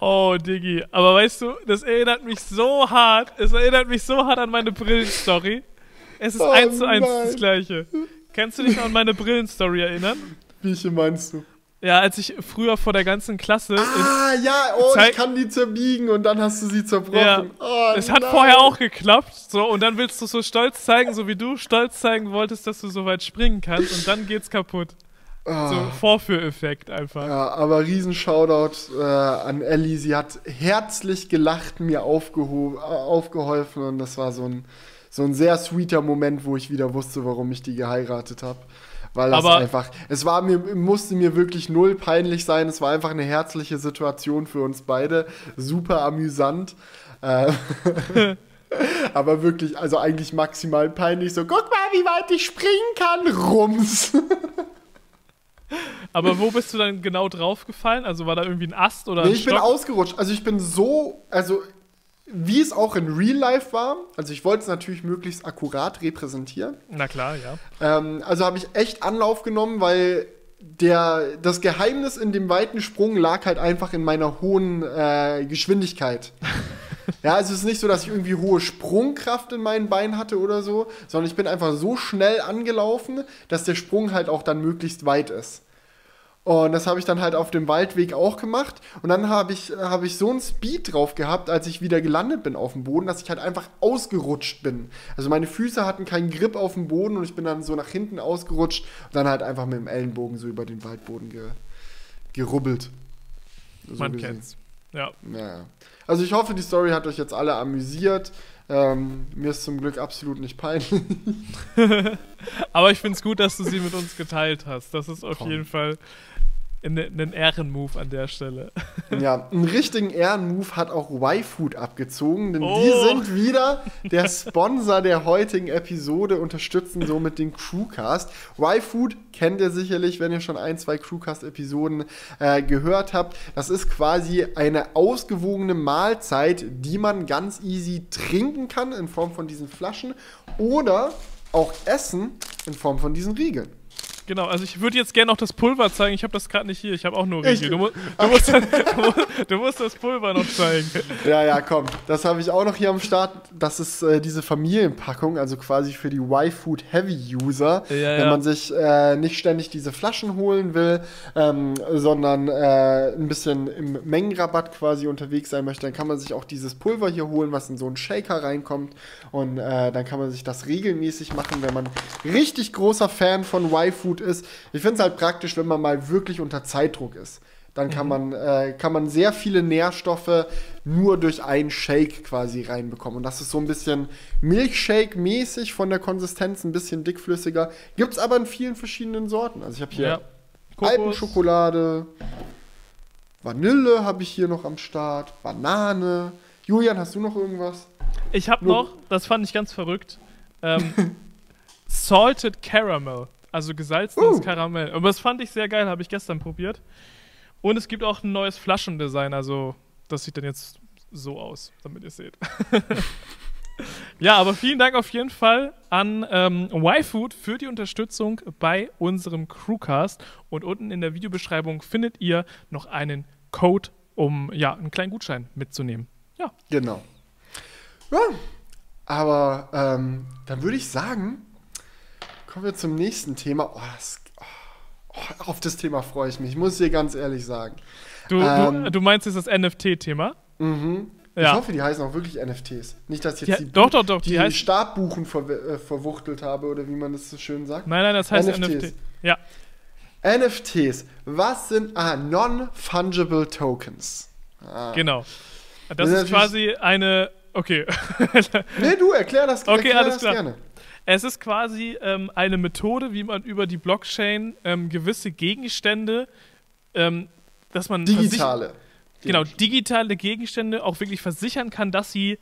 Oh, Diggi. Aber weißt du, das erinnert mich so hart. Es erinnert mich so hart an meine Brillenstory. Es ist Oh eins zu eins das gleiche. Kannst du dich noch an meine Brillenstory erinnern? Welche meinst du? Ja, als ich früher vor der ganzen Klasse. Ah, ja, oh, ich kann die zerbiegen und dann hast du sie zerbrochen. ja, oh, es hat nein. vorher auch geklappt. So, und dann willst du so stolz zeigen, so wie du stolz zeigen wolltest, dass du so weit springen kannst. Und dann geht's kaputt. So Vorführeffekt einfach. Ah. Ja, aber riesen Shoutout äh, an Ellie. Sie hat herzlich gelacht, mir äh, aufgeholfen und das war so ein, so ein sehr sweeter Moment, wo ich wieder wusste, warum ich die geheiratet habe. Weil das Aber- einfach, es war mir, musste mir wirklich null peinlich sein. Es war einfach eine herzliche Situation für uns beide. Super amüsant. Äh, aber wirklich, also eigentlich maximal peinlich. So, guck mal, wie weit ich springen kann. Rums. Aber wo bist du dann genau draufgefallen? Also war da irgendwie ein Ast oder ein Nee, ich bin Stock? ausgerutscht. Also ich bin so, also wie es auch in Real Life war. Also ich wollte es natürlich möglichst akkurat repräsentieren. Na klar, ja. Ähm, also habe ich echt Anlauf genommen, weil der, das Geheimnis in dem weiten Sprung lag halt einfach in meiner hohen äh, Geschwindigkeit. ja, also es ist nicht so, dass ich irgendwie hohe Sprungkraft in meinen Beinen hatte oder so, sondern ich bin einfach so schnell angelaufen, dass der Sprung halt auch dann möglichst weit ist. Und das habe ich dann halt auf dem Waldweg auch gemacht. Und dann habe ich, habe ich so einen Speed drauf gehabt, als ich wieder gelandet bin auf dem Boden, dass ich halt einfach ausgerutscht bin. Also meine Füße hatten keinen Grip auf dem Boden und ich bin dann so nach hinten ausgerutscht und dann halt einfach mit dem Ellenbogen so über den Waldboden ge, gerubbelt. So Man gesehen. kennt's. Ja. Ja. Also ich hoffe, die Story hat euch jetzt alle amüsiert. Ähm, mir ist zum Glück absolut nicht peinlich. Aber ich finde es gut, dass du sie mit uns geteilt hast. Das ist auf Komm. jeden Fall ein, ein Ehrenmove an der Stelle. Ja, einen richtigen Ehrenmove hat auch Y-Food abgezogen, denn die Oh. sind wieder der Sponsor der heutigen Episode, unterstützen somit den Crewcast. Y-Food kennt ihr sicherlich, wenn ihr schon ein, zwei Crewcast-Episoden äh, gehört habt. Das ist quasi eine ausgewogene Mahlzeit, die man ganz easy trinken kann in Form von diesen Flaschen oder auch essen in Form von diesen Riegeln. Genau, also ich würde jetzt gerne noch das Pulver zeigen. Ich habe das gerade nicht hier. Ich habe auch nur Riegel. Du, mu du, musst, du, musst, du musst das Pulver noch zeigen. Ja, ja, komm. Das habe ich auch noch hier am Start. Das ist äh, diese Familienpackung, also quasi für die Y-Food Heavy User. Ja, wenn ja. man sich äh, nicht ständig diese Flaschen holen will, ähm, sondern äh, ein bisschen im Mengenrabatt quasi unterwegs sein möchte, dann kann man sich auch dieses Pulver hier holen, was in so einen Shaker reinkommt. Und äh, dann kann man sich das regelmäßig machen, wenn man richtig großer Fan von Y-Food ist. Ich finde es halt praktisch, wenn man mal wirklich unter Zeitdruck ist. Dann kann, man, äh, kann man sehr viele Nährstoffe nur durch einen Shake quasi reinbekommen. Und das ist so ein bisschen Milkshake-mäßig von der Konsistenz, ein bisschen dickflüssiger. Gibt es aber in vielen verschiedenen Sorten. Also ich habe hier Ja. Alpenschokolade, Vanille habe ich hier noch am Start, Banane. Julian, hast du noch irgendwas? Ich habe noch, das fand ich ganz verrückt, ähm, Salted Caramel. Also gesalzenes Uh. Karamell. Aber das fand ich sehr geil, habe ich gestern probiert. Und es gibt auch ein neues Flaschendesign. Also das sieht dann jetzt so aus, damit ihr seht. Ja, aber vielen Dank auf jeden Fall an ähm, YFood für die Unterstützung bei unserem Crewcast. Und unten in der Videobeschreibung findet ihr noch einen Code, um ja, einen kleinen Gutschein mitzunehmen. Ja. Genau. Ja, aber ähm, dann würde ich sagen, kommen wir zum nächsten Thema. Oh, das, oh, auf das Thema freue ich mich, ich muss dir ganz ehrlich sagen. Du, ähm, du, du meinst jetzt das NFT-Thema? Mhm. Ja. Ich hoffe, die heißen auch wirklich NFTs. Nicht, dass ich jetzt die, die, doch, doch, doch, die, die Stabbuchen ver äh, verwuchtelt habe oder wie man das so schön sagt. Nein, nein, das heißt NFTs. NFT. Ja. NFTs. Was sind ah, Non-Fungible Tokens? Ah. Genau. Das, das ist quasi eine. Okay. nee, du, erklär das, okay, erklär alles das klar. gerne. Es ist quasi ähm, eine Methode, wie man über die Blockchain ähm, gewisse Gegenstände, ähm, dass man. Digitale. Genau, digitale Gegenstände auch wirklich versichern kann, dass sie,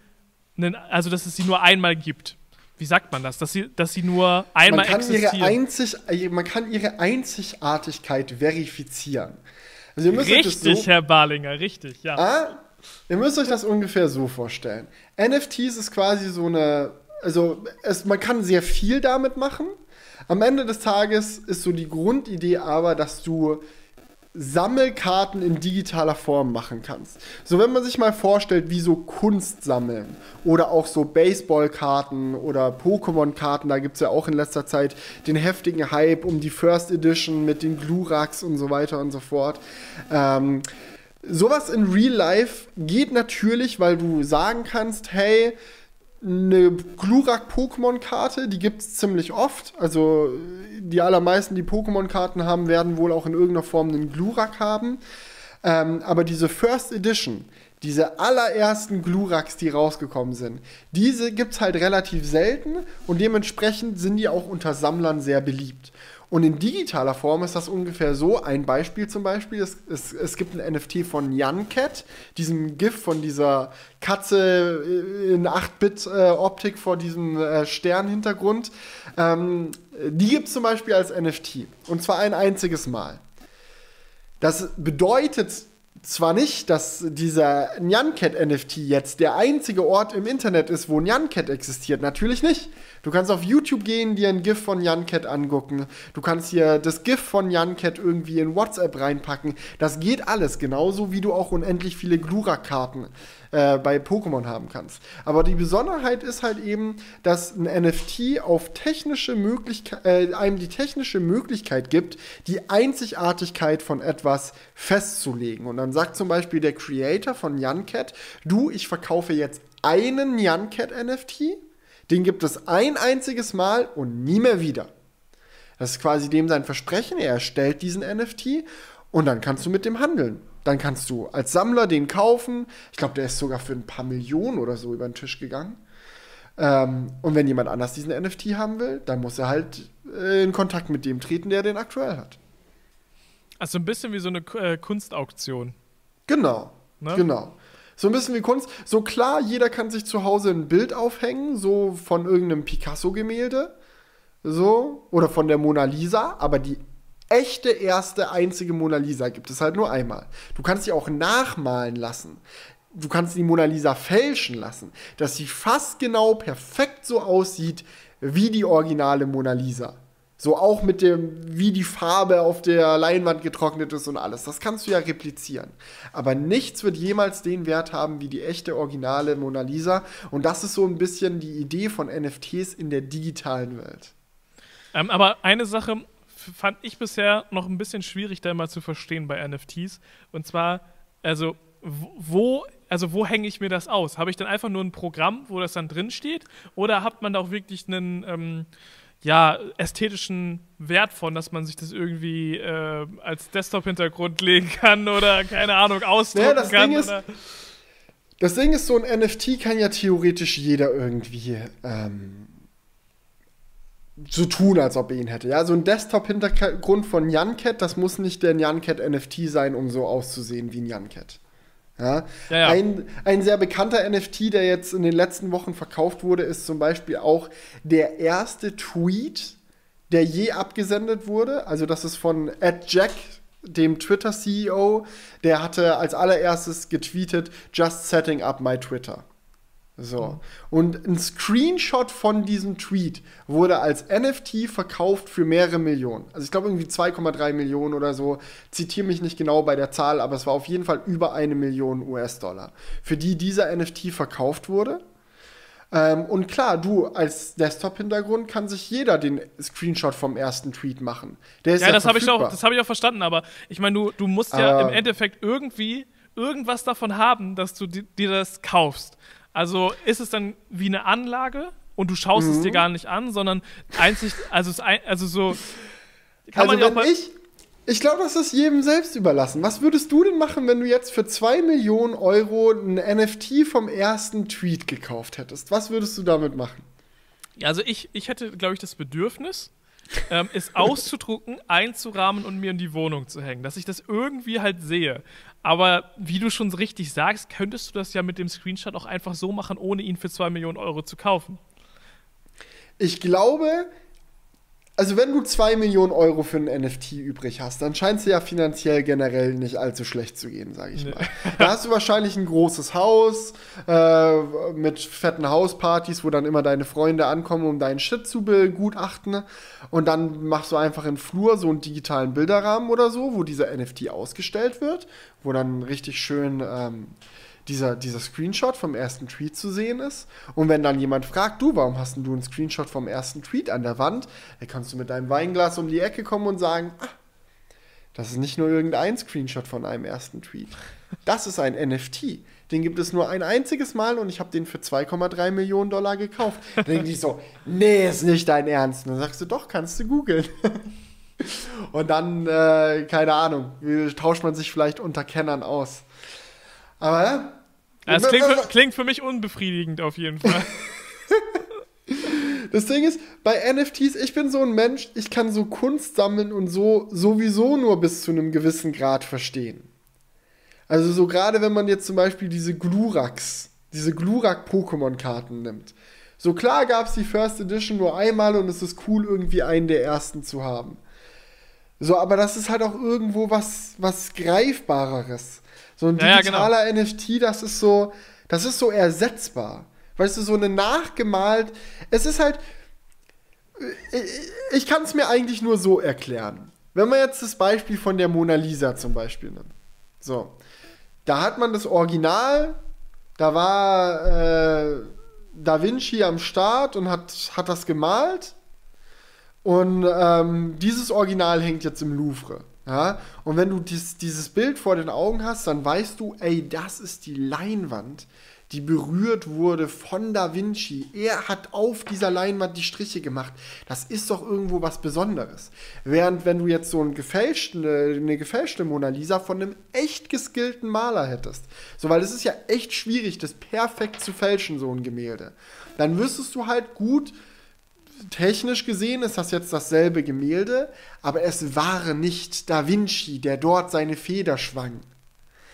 einen, also dass es sie nur einmal gibt. Wie sagt man das? Dass sie, dass sie nur einmal man kann existieren. Ihre einzig, äh, man kann ihre Einzigartigkeit verifizieren. Also richtig, so, Herr Barlinger, richtig, ja. Ah, ihr müsst euch das ungefähr so vorstellen. NFTs ist quasi so eine, also es, man kann sehr viel damit machen. Am Ende des Tages ist so die Grundidee aber, dass du Sammelkarten in digitaler Form machen kannst. So, wenn man sich mal vorstellt, wie so Kunst sammeln oder auch so Baseballkarten oder Pokémon-Karten, da gibt es ja auch in letzter Zeit den heftigen Hype um die First Edition mit den Gluraks und so weiter und so fort. Ähm, sowas in Real Life geht natürlich, weil du sagen kannst, hey, eine Glurak-Pokémon-Karte, die gibt es ziemlich oft. Also die allermeisten, die Pokémon-Karten haben, werden wohl auch in irgendeiner Form einen Glurak haben. Ähm, aber diese First Edition, diese allerersten Gluraks, die rausgekommen sind, diese gibt es halt relativ selten und dementsprechend sind die auch unter Sammlern sehr beliebt. Und in digitaler Form ist das ungefähr so. Ein Beispiel zum Beispiel, es, es, es gibt ein NFT von Cat, diesem GIF von dieser Katze in 8-Bit-Optik vor diesem äh, Sternhintergrund. Ähm, die gibt es zum Beispiel als NFT. Und zwar ein einziges Mal. Das bedeutet zwar nicht, dass dieser Nyancat-NFT jetzt der einzige Ort im Internet ist, wo Nyancat existiert. Natürlich nicht. Du kannst auf YouTube gehen, dir ein GIF von Nyancat angucken. Du kannst hier das GIF von Nyancat irgendwie in WhatsApp reinpacken. Das geht alles, genauso wie du auch unendlich viele Glura-Karten äh, bei Pokémon haben kannst. Aber die Besonderheit ist halt eben, dass ein NFT auf technische Möglichkeit, äh, einem die technische Möglichkeit gibt, die Einzigartigkeit von etwas festzulegen. Und dann sagt zum Beispiel der Creator von Nyancat, du, ich verkaufe jetzt einen Nyancat NFT den gibt es ein einziges Mal und nie mehr wieder. Das ist quasi dem sein Versprechen. Er erstellt diesen NFT und dann kannst du mit dem handeln. Dann kannst du als Sammler den kaufen. Ich glaube, der ist sogar für ein paar Millionen oder so über den Tisch gegangen. Ähm, und wenn jemand anders diesen NFT haben will, dann muss er halt äh, in Kontakt mit dem treten, der den aktuell hat. Also ein bisschen wie so eine äh, Kunstauktion. Genau. Ne? Genau. So ein bisschen wie Kunst. So klar, jeder kann sich zu Hause ein Bild aufhängen, so von irgendeinem Picasso-Gemälde. So. Oder von der Mona Lisa. Aber die echte erste, einzige Mona Lisa gibt es halt nur einmal. Du kannst sie auch nachmalen lassen. Du kannst die Mona Lisa fälschen lassen, dass sie fast genau perfekt so aussieht wie die originale Mona Lisa. So auch mit dem, wie die Farbe auf der Leinwand getrocknet ist und alles. Das kannst du ja replizieren. Aber nichts wird jemals den Wert haben wie die echte originale Mona Lisa. Und das ist so ein bisschen die Idee von NFTs in der digitalen Welt. Ähm, aber eine Sache fand ich bisher noch ein bisschen schwierig, da mal zu verstehen bei NFTs. Und zwar, also, wo also wo hänge ich mir das aus? Habe ich dann einfach nur ein Programm, wo das dann drin steht? Oder hat man da auch wirklich einen, ähm, ja, ästhetischen Wert von, dass man sich das irgendwie äh, als Desktop-Hintergrund legen kann oder keine Ahnung, ausdrucken naja, das kann. Ding ist, das Ding ist, so ein NFT kann ja theoretisch jeder irgendwie ähm, so tun, als ob er ihn hätte. Ja, so ein Desktop-Hintergrund von Nyancat, das muss nicht der Nyancat NFT sein, um so auszusehen wie Nyancat. Ja? Ja, ja. Ein, ein sehr bekannter NFT, der jetzt in den letzten Wochen verkauft wurde, ist zum Beispiel auch der erste Tweet, der je abgesendet wurde. Also das ist von Ed Jack, dem Twitter-CEO. Der hatte als allererstes getweetet, just setting up my Twitter. So. Und ein Screenshot von diesem Tweet wurde als NFT verkauft für mehrere Millionen. Also ich glaube irgendwie 2,3 Millionen oder so. Zitiere mich nicht genau bei der Zahl, aber es war auf jeden Fall über eine Million US-Dollar, für die dieser NFT verkauft wurde. Ähm, und klar, du als Desktop-Hintergrund kann sich jeder den Screenshot vom ersten Tweet machen. Ja, ja das habe ich, auch, hab ich auch verstanden, aber ich meine, du, du musst ja im Endeffekt irgendwie irgendwas davon haben, dass du dir das kaufst. Also ist es dann wie eine Anlage und du schaust mhm. es dir gar nicht an, sondern einzig, also, es, also so. Kann also man ja wenn ich, ich glaube, das ist jedem selbst überlassen. Was würdest du denn machen, wenn du jetzt für 2 Millionen Euro ein NFT vom ersten Tweet gekauft hättest? Was würdest du damit machen? Ja, also ich, ich hätte, glaube ich, das Bedürfnis, ähm, es auszudrucken, einzurahmen und mir in die Wohnung zu hängen, dass ich das irgendwie halt sehe. Aber wie du schon richtig sagst, könntest du das ja mit dem Screenshot auch einfach so machen, ohne ihn für 2 Millionen Euro zu kaufen. Ich glaube, also wenn du 2 Millionen Euro für ein NFT übrig hast, dann scheint es ja finanziell generell nicht allzu schlecht zu gehen, sage ich nee. mal. Da hast du wahrscheinlich ein großes Haus äh, mit fetten Hauspartys, wo dann immer deine Freunde ankommen, um deinen Shit zu begutachten. Und dann machst du einfach im Flur so einen digitalen Bilderrahmen oder so, wo dieser NFT ausgestellt wird, wo dann richtig schön ähm, dieser, dieser Screenshot vom ersten Tweet zu sehen ist. Und wenn dann jemand fragt, du, warum hast du einen Screenshot vom ersten Tweet an der Wand, dann kannst du mit deinem Weinglas um die Ecke kommen und sagen, ah, das ist nicht nur irgendein Screenshot von einem ersten Tweet. Das ist ein NFT. Den gibt es nur ein einziges Mal und ich habe den für 2,3 Millionen Dollar gekauft. Dann denken die so, nee, ist nicht dein Ernst. Und dann sagst du, doch, kannst du googeln. und dann, äh, keine Ahnung, tauscht man sich vielleicht unter Kennern aus. Aber ja, das klingt für, klingt für mich unbefriedigend auf jeden Fall. Das Ding ist, bei NFTs, ich bin so ein Mensch, ich kann so Kunst sammeln und so sowieso nur bis zu einem gewissen Grad verstehen. Also so gerade wenn man jetzt zum Beispiel diese Gluraks, diese Glurak-Pokémon-Karten nimmt. So klar gab es die First Edition nur einmal und es ist cool, irgendwie einen der ersten zu haben. So, aber das ist halt auch irgendwo was, was Greifbareres. So ein digitaler ja, genau. NFT, das ist so, das ist so ersetzbar. Weißt du, so eine nachgemalt. Es ist halt. Ich kann es mir eigentlich nur so erklären. Wenn man jetzt das Beispiel von der Mona Lisa zum Beispiel nimmt. So. Da hat man das Original, da war äh, Da Vinci am Start und hat, hat das gemalt. Und ähm, dieses Original hängt jetzt im Louvre. Ja? Und wenn du dies, dieses Bild vor den Augen hast, dann weißt du, ey, das ist die Leinwand, die berührt wurde von Da Vinci. Er hat auf dieser Leinwand die Striche gemacht. Das ist doch irgendwo was Besonderes. Während wenn du jetzt so einen gefälschten, eine gefälschte Mona Lisa von einem echt geskillten Maler hättest, so weil es ist ja echt schwierig, das perfekt zu fälschen, so ein Gemälde, dann wüsstest du halt gut, technisch gesehen ist das jetzt dasselbe Gemälde, aber es war nicht Da Vinci, der dort seine Feder schwang.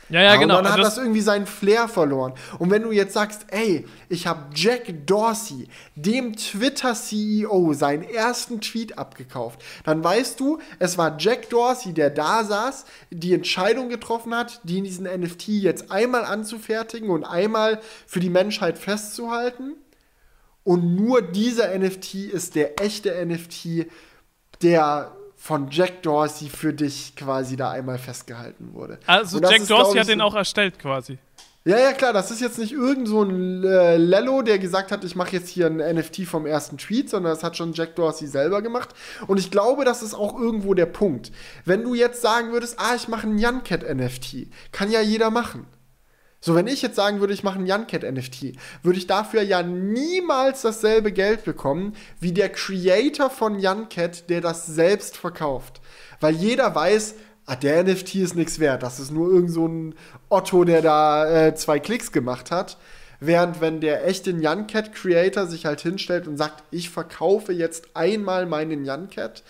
Ja, ja, genau. Und dann also hat das irgendwie seinen Flair verloren. Und wenn du jetzt sagst, ey, ich habe Jack Dorsey, dem Twitter-CEO, seinen ersten Tweet abgekauft, dann weißt du, es war Jack Dorsey, der da saß, die Entscheidung getroffen hat, diesen NFT jetzt einmal anzufertigen und einmal für die Menschheit festzuhalten. Und nur dieser NFT ist der echte NFT, der von Jack Dorsey für dich quasi da einmal festgehalten wurde. Also Jack ist, Dorsey hat den auch erstellt quasi. Ja, ja, klar, das ist jetzt nicht irgend so ein äh, Lello, der gesagt hat, ich mache jetzt hier ein NFT vom ersten Tweet, sondern das hat schon Jack Dorsey selber gemacht. Und ich glaube, das ist auch irgendwo der Punkt. Wenn du jetzt sagen würdest, ah, ich mache ein Janket-NFT, kann ja jeder machen. So, wenn ich jetzt sagen würde, ich mache ein Janket-NFT, würde ich dafür ja niemals dasselbe Geld bekommen wie der Creator von Janket, der das selbst verkauft. Weil jeder weiß, ah, der NFT ist nichts wert. Das ist nur irgend so ein Otto, der da äh, zwei Klicks gemacht hat. Während wenn der echte Janket Creator sich halt hinstellt und sagt, ich verkaufe jetzt einmal meinen Janket,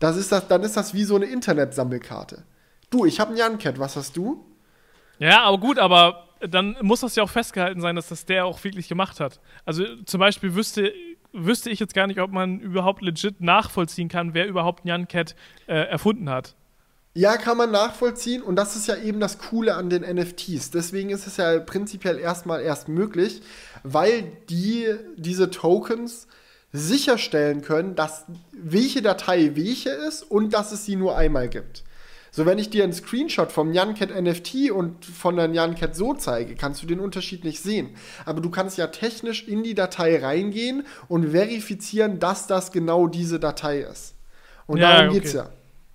das ist das, dann ist das wie so eine Internetsammelkarte. Du, ich habe einen Janket, was hast du? Ja, aber gut, aber dann muss das ja auch festgehalten sein, dass das der auch wirklich gemacht hat. Also zum Beispiel wüsste, wüsste ich jetzt gar nicht, ob man überhaupt legit nachvollziehen kann, wer überhaupt Jan Cat äh, erfunden hat. Ja, kann man nachvollziehen und das ist ja eben das Coole an den NFTs. Deswegen ist es ja prinzipiell erstmal erst möglich, weil die diese Tokens sicherstellen können, dass welche Datei welche ist und dass es sie nur einmal gibt. So, wenn ich dir einen Screenshot vom Nyancat NFT und von der Nyancat so zeige, kannst du den Unterschied nicht sehen. Aber du kannst ja technisch in die Datei reingehen und verifizieren, dass das genau diese Datei ist. Und ja, darum okay. geht's ja.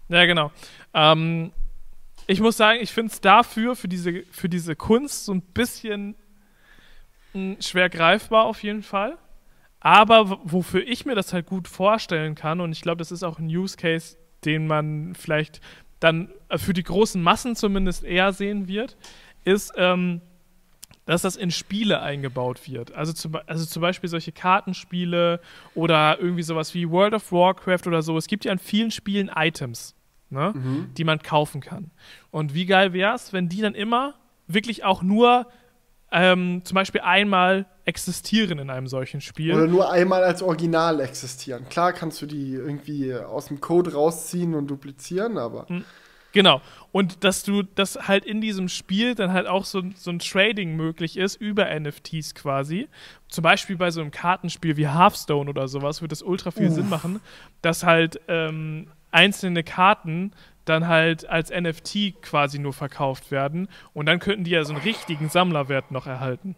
Ja, genau. Ähm, ich muss sagen, ich finde es dafür, für diese, für diese Kunst, so ein bisschen mh, hm, schwer greifbar auf jeden Fall. Aber wofür ich mir das halt gut vorstellen kann, und ich glaube, das ist auch ein Use Case, den man vielleicht dann äh, für die großen Massen zumindest eher sehen wird, ist, ähm, dass das in Spiele eingebaut wird. Also zum, also zum Beispiel solche Kartenspiele oder irgendwie sowas wie World of Warcraft oder so. Es gibt ja in vielen Spielen Items, ne, mhm. die man kaufen kann. Und wie geil wäre es, wenn die dann immer wirklich auch nur ähm, zum Beispiel einmal existieren in einem solchen Spiel. Oder nur einmal als Original existieren. Klar kannst du die irgendwie aus dem Code rausziehen und duplizieren, aber. Hm. Genau. Und dass du, dass halt in diesem Spiel dann halt auch so, so ein Trading möglich ist über NFTs quasi. Zum Beispiel bei so einem Kartenspiel wie Hearthstone oder sowas würde das ultra viel Uff. Sinn machen, dass halt ähm, einzelne Karten dann halt als NFT quasi nur verkauft werden. Und dann könnten die ja so einen richtigen Sammlerwert noch erhalten.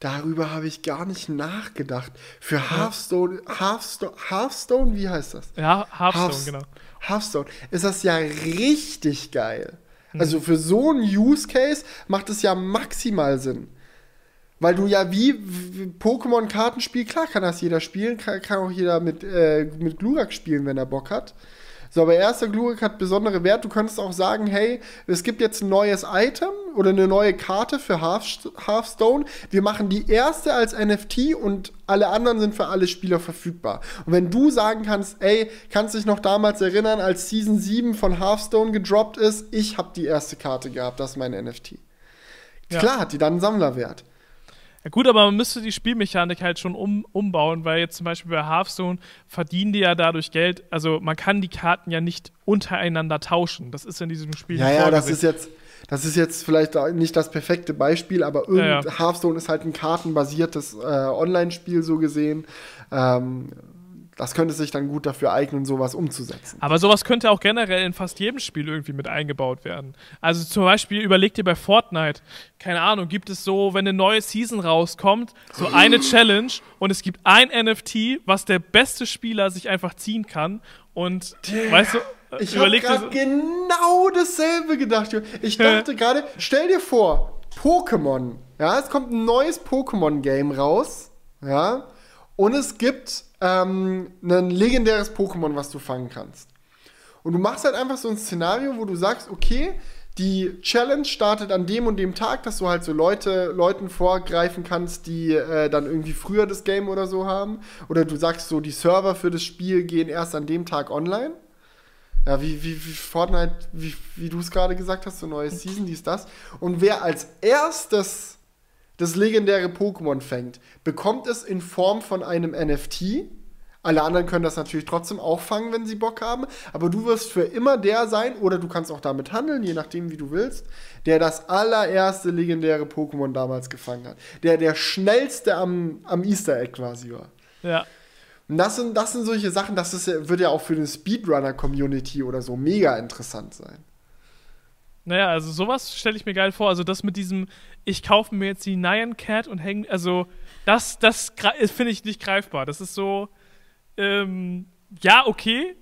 Darüber habe ich gar nicht nachgedacht. Für Hearthstone, Hearthstone, Hearthstone, wie heißt das? Ja, Hearthstone, Hearth, genau. Hearthstone ist das ja richtig geil. Mhm. Also für so einen Use Case macht es ja maximal Sinn. Weil du ja wie, wie Pokémon-Kartenspiel, klar kann das jeder spielen, kann, kann auch jeder mit, äh, mit Glurak spielen, wenn er Bock hat. So, aber erster Glurak hat besondere Wert. Du könntest auch sagen, hey, es gibt jetzt ein neues Item oder eine neue Karte für Hearthstone. Wir machen die erste als NFT und alle anderen sind für alle Spieler verfügbar. Und wenn du sagen kannst, ey, kannst dich noch damals erinnern, als Season 7 von Hearthstone gedroppt ist, ich habe die erste Karte gehabt, das ist mein NFT. Ja. Klar hat die dann einen Sammlerwert. Ja gut, aber man müsste die Spielmechanik halt schon um, umbauen, weil jetzt zum Beispiel bei Hearthstone verdienen die ja dadurch Geld. Also man kann die Karten ja nicht untereinander tauschen. Das ist in diesem Spiel. Ja, ja, das ist jetzt, das ist jetzt vielleicht nicht das perfekte Beispiel, aber irgend, ja, ja. Hearthstone ist halt ein kartenbasiertes äh, Online-Spiel so gesehen. Ähm, das könnte sich dann gut dafür eignen, sowas umzusetzen. Aber sowas könnte auch generell in fast jedem Spiel irgendwie mit eingebaut werden. Also zum Beispiel überleg dir bei Fortnite, keine Ahnung, gibt es so, wenn eine neue Season rauskommt, so eine Challenge und es gibt ein NFT, was der beste Spieler sich einfach ziehen kann und der, weißt du, ich habe gerade genau dasselbe gedacht. Ich dachte gerade, stell dir vor, Pokémon, ja, es kommt ein neues Pokémon-Game raus, ja, und es gibt ähm, ein legendäres Pokémon, was du fangen kannst. Und du machst halt einfach so ein Szenario, wo du sagst, okay, die Challenge startet an dem und dem Tag, dass du halt so Leute, Leuten vorgreifen kannst, die äh, dann irgendwie früher das Game oder so haben. Oder du sagst so, die Server für das Spiel gehen erst an dem Tag online. Ja, wie, wie, wie Fortnite, wie, wie du es gerade gesagt hast, so neue Season, dies, das. Und wer als erstes das legendäre Pokémon fängt, bekommt es in Form von einem NFT. Alle anderen können das natürlich trotzdem auch fangen, wenn sie Bock haben. Aber du wirst für immer der sein, oder du kannst auch damit handeln, je nachdem, wie du willst, der das allererste legendäre Pokémon damals gefangen hat. Der der schnellste am, am Easter Egg quasi war. Ja. Und das sind, das sind solche Sachen, das ist, wird ja auch für eine Speedrunner-Community oder so mega interessant sein. Naja, also sowas stelle ich mir geil vor. Also das mit diesem, ich kaufe mir jetzt die Nyan Cat und hänge, also das, das finde ich nicht greifbar. Das ist so, ähm, ja, okay.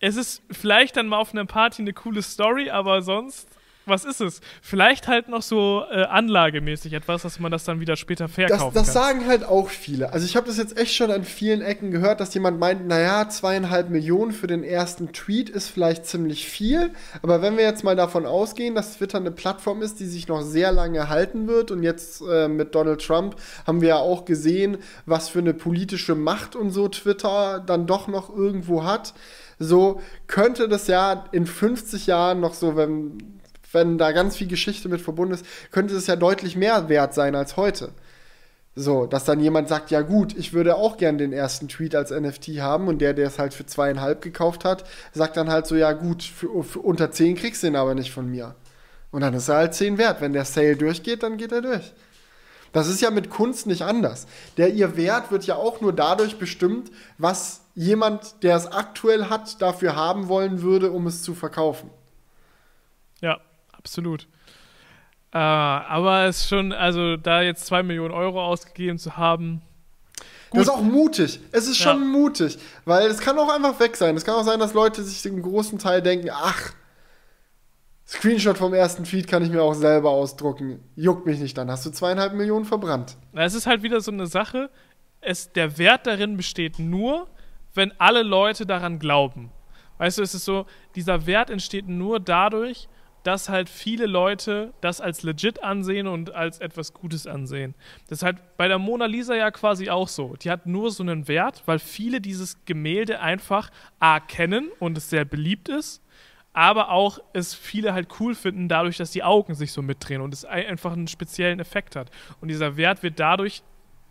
Es ist vielleicht dann mal auf einer Party eine coole Story, aber sonst was ist es? Vielleicht halt noch so äh, anlagemäßig etwas, dass man das dann wieder später verkaufen das, das kann. sagen halt auch viele. Also ich habe das jetzt echt schon an vielen Ecken gehört, dass jemand meint, naja, zweieinhalb Millionen für den ersten Tweet ist vielleicht ziemlich viel. Aber wenn wir jetzt mal davon ausgehen, dass Twitter eine Plattform ist, die sich noch sehr lange halten wird und jetzt äh, mit Donald Trump haben wir ja auch gesehen, was für eine politische Macht und so Twitter dann doch noch irgendwo hat. So könnte das ja in 50 Jahren noch so, wenn wenn da ganz viel Geschichte mit verbunden ist, könnte es ja deutlich mehr wert sein als heute. So, dass dann jemand sagt, ja gut, ich würde auch gern den ersten Tweet als NFT haben und der, der es halt für zweieinhalb gekauft hat, sagt dann halt so, ja gut, für, für unter zehn kriegst du den aber nicht von mir. Und dann ist er halt zehn wert. Wenn der Sale durchgeht, dann geht er durch. Das ist ja mit Kunst nicht anders. Der ihr Wert wird ja auch nur dadurch bestimmt, was jemand, der es aktuell hat, dafür haben wollen würde, um es zu verkaufen. Absolut. Äh, aber es ist schon, also da jetzt zwei Millionen Euro ausgegeben zu haben. Gut. Das ist auch mutig. Es ist schon ja. mutig, weil es kann auch einfach weg sein. Es kann auch sein, dass Leute sich im großen Teil denken, ach, Screenshot vom ersten Tweet kann ich mir auch selber ausdrucken. Juckt mich nicht, dann hast du zweieinhalb Millionen verbrannt. Es ist halt wieder so eine Sache. Es, der Wert darin besteht nur, wenn alle Leute daran glauben. Weißt du, es ist so, dieser Wert entsteht nur dadurch, dass halt viele Leute das als legit ansehen und als etwas Gutes ansehen. Das ist halt bei der Mona Lisa ja quasi auch so. Die hat nur so einen Wert, weil viele dieses Gemälde einfach A kennen und es sehr beliebt ist, aber auch es viele halt cool finden, dadurch, dass die Augen sich so mitdrehen und es einfach einen speziellen Effekt hat. Und dieser Wert wird dadurch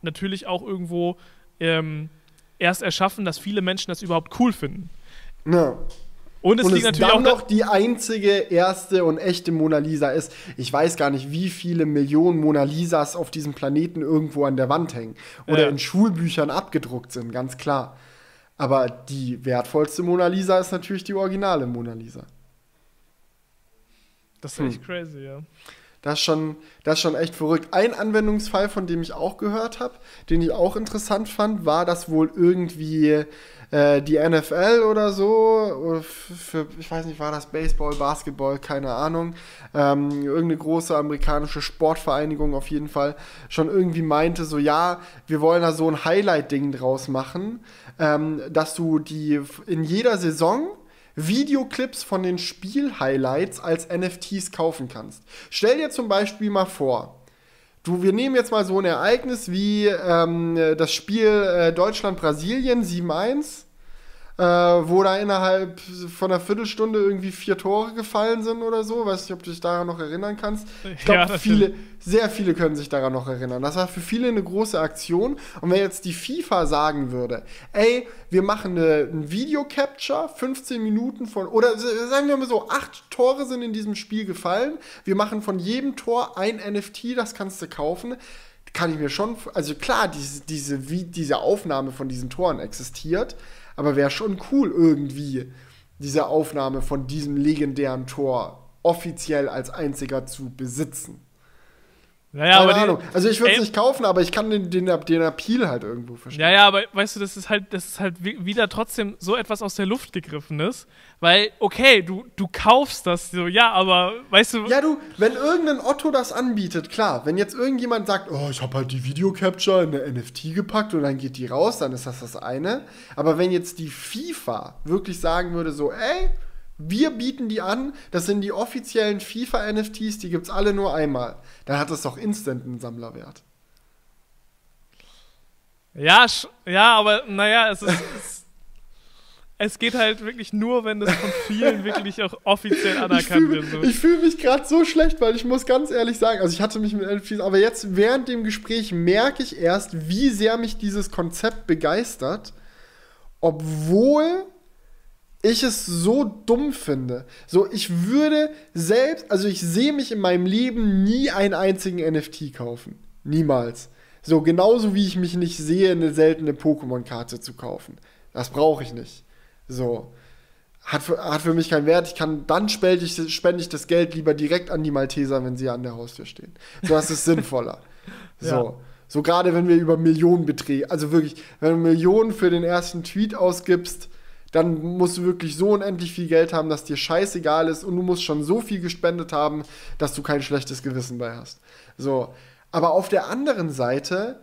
natürlich auch irgendwo ähm, erst erschaffen, dass viele Menschen das überhaupt cool finden. Ja. Und es und liegt es natürlich dann auch noch die einzige erste und echte Mona Lisa ist. Ich weiß gar nicht, wie viele Millionen Mona Lisas auf diesem Planeten irgendwo an der Wand hängen oder ja. in Schulbüchern abgedruckt sind, ganz klar. Aber die wertvollste Mona Lisa ist natürlich die originale Mona Lisa. Das ist hm. echt crazy, ja. Das ist, schon, das ist schon echt verrückt. Ein Anwendungsfall, von dem ich auch gehört habe, den ich auch interessant fand, war, dass wohl irgendwie äh, die NFL oder so, oder für, ich weiß nicht, war das Baseball, Basketball, keine Ahnung, ähm, irgendeine große amerikanische Sportvereinigung auf jeden Fall, schon irgendwie meinte, so ja, wir wollen da so ein Highlight-Ding draus machen, ähm, dass du die in jeder Saison Videoclips von den Spiel-Highlights als NFTs kaufen kannst. Stell dir zum Beispiel mal vor, Du, wir nehmen jetzt mal so ein Ereignis wie ähm, das Spiel äh, Deutschland-Brasilien 7-1 äh, wo da innerhalb von einer Viertelstunde irgendwie vier Tore gefallen sind oder so. Weiß nicht, ob du dich daran noch erinnern kannst. Ich glaube, ja, viele, sehr viele können sich daran noch erinnern. Das war für viele eine große Aktion. Und wenn jetzt die FIFA sagen würde, ey, wir machen eine, ein Video-Capture, 15 Minuten von, oder sagen wir mal so, acht Tore sind in diesem Spiel gefallen. Wir machen von jedem Tor ein NFT, das kannst du kaufen kann ich mir schon, also klar, diese, diese, wie diese Aufnahme von diesen Toren existiert, aber wäre schon cool irgendwie, diese Aufnahme von diesem legendären Tor offiziell als einziger zu besitzen. Naja, Keine aber Ahnung. Die, also ich würde es nicht kaufen, aber ich kann den, den, den Appeal halt irgendwo verstehen. Ja, ja, aber weißt du, das ist halt, das ist halt wieder trotzdem so etwas aus der Luft gegriffenes. Weil, okay, du, du kaufst das so, ja, aber weißt du. Ja, du, wenn irgendein Otto das anbietet, klar, wenn jetzt irgendjemand sagt, oh, ich habe halt die Video-Capture in eine NFT gepackt und dann geht die raus, dann ist das das eine. Aber wenn jetzt die FIFA wirklich sagen würde, so, ey, wir bieten die an, das sind die offiziellen FIFA-NFTs, die gibt es alle nur einmal. Dann hat das doch instant einen Sammlerwert. Ja, ja, aber naja, es ist. es, es geht halt wirklich nur, wenn das von vielen wirklich auch offiziell anerkannt wird. So. Ich fühle mich gerade so schlecht, weil ich muss ganz ehrlich sagen, also ich hatte mich mit NFTs, aber jetzt während dem Gespräch merke ich erst, wie sehr mich dieses Konzept begeistert, obwohl ich es so dumm finde. So, ich würde selbst, also ich sehe mich in meinem Leben nie einen einzigen NFT kaufen. Niemals. So, genauso wie ich mich nicht sehe, eine seltene Pokémon-Karte zu kaufen. Das brauche ich nicht. So. Hat für, hat für mich keinen Wert. Ich kann, dann spende ich, spende ich das Geld lieber direkt an die Malteser, wenn sie an der Haustür stehen. So, das ist sinnvoller. So. Ja. So gerade wenn wir über Millionenbeträge, also wirklich, wenn du Millionen für den ersten Tweet ausgibst, dann musst du wirklich so unendlich viel Geld haben, dass dir scheißegal ist und du musst schon so viel gespendet haben, dass du kein schlechtes Gewissen bei hast. So. Aber auf der anderen Seite,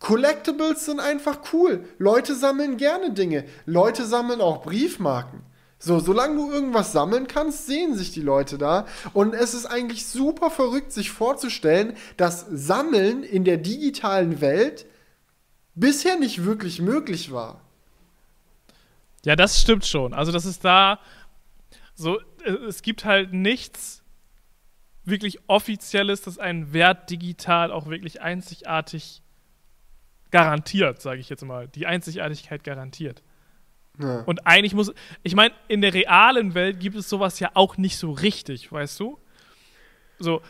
Collectibles sind einfach cool. Leute sammeln gerne Dinge. Leute sammeln auch Briefmarken. So, solange du irgendwas sammeln kannst, sehen sich die Leute da. Und es ist eigentlich super verrückt, sich vorzustellen, dass Sammeln in der digitalen Welt bisher nicht wirklich möglich war. Ja, das stimmt schon. Also, das ist da so, äh, es gibt halt nichts wirklich Offizielles, das einen Wert digital auch wirklich einzigartig Garantiert, sage ich jetzt mal. Die Einzigartigkeit garantiert. Ja. Und eigentlich muss, ich meine, in der realen Welt gibt es sowas ja auch nicht so richtig, weißt du? So,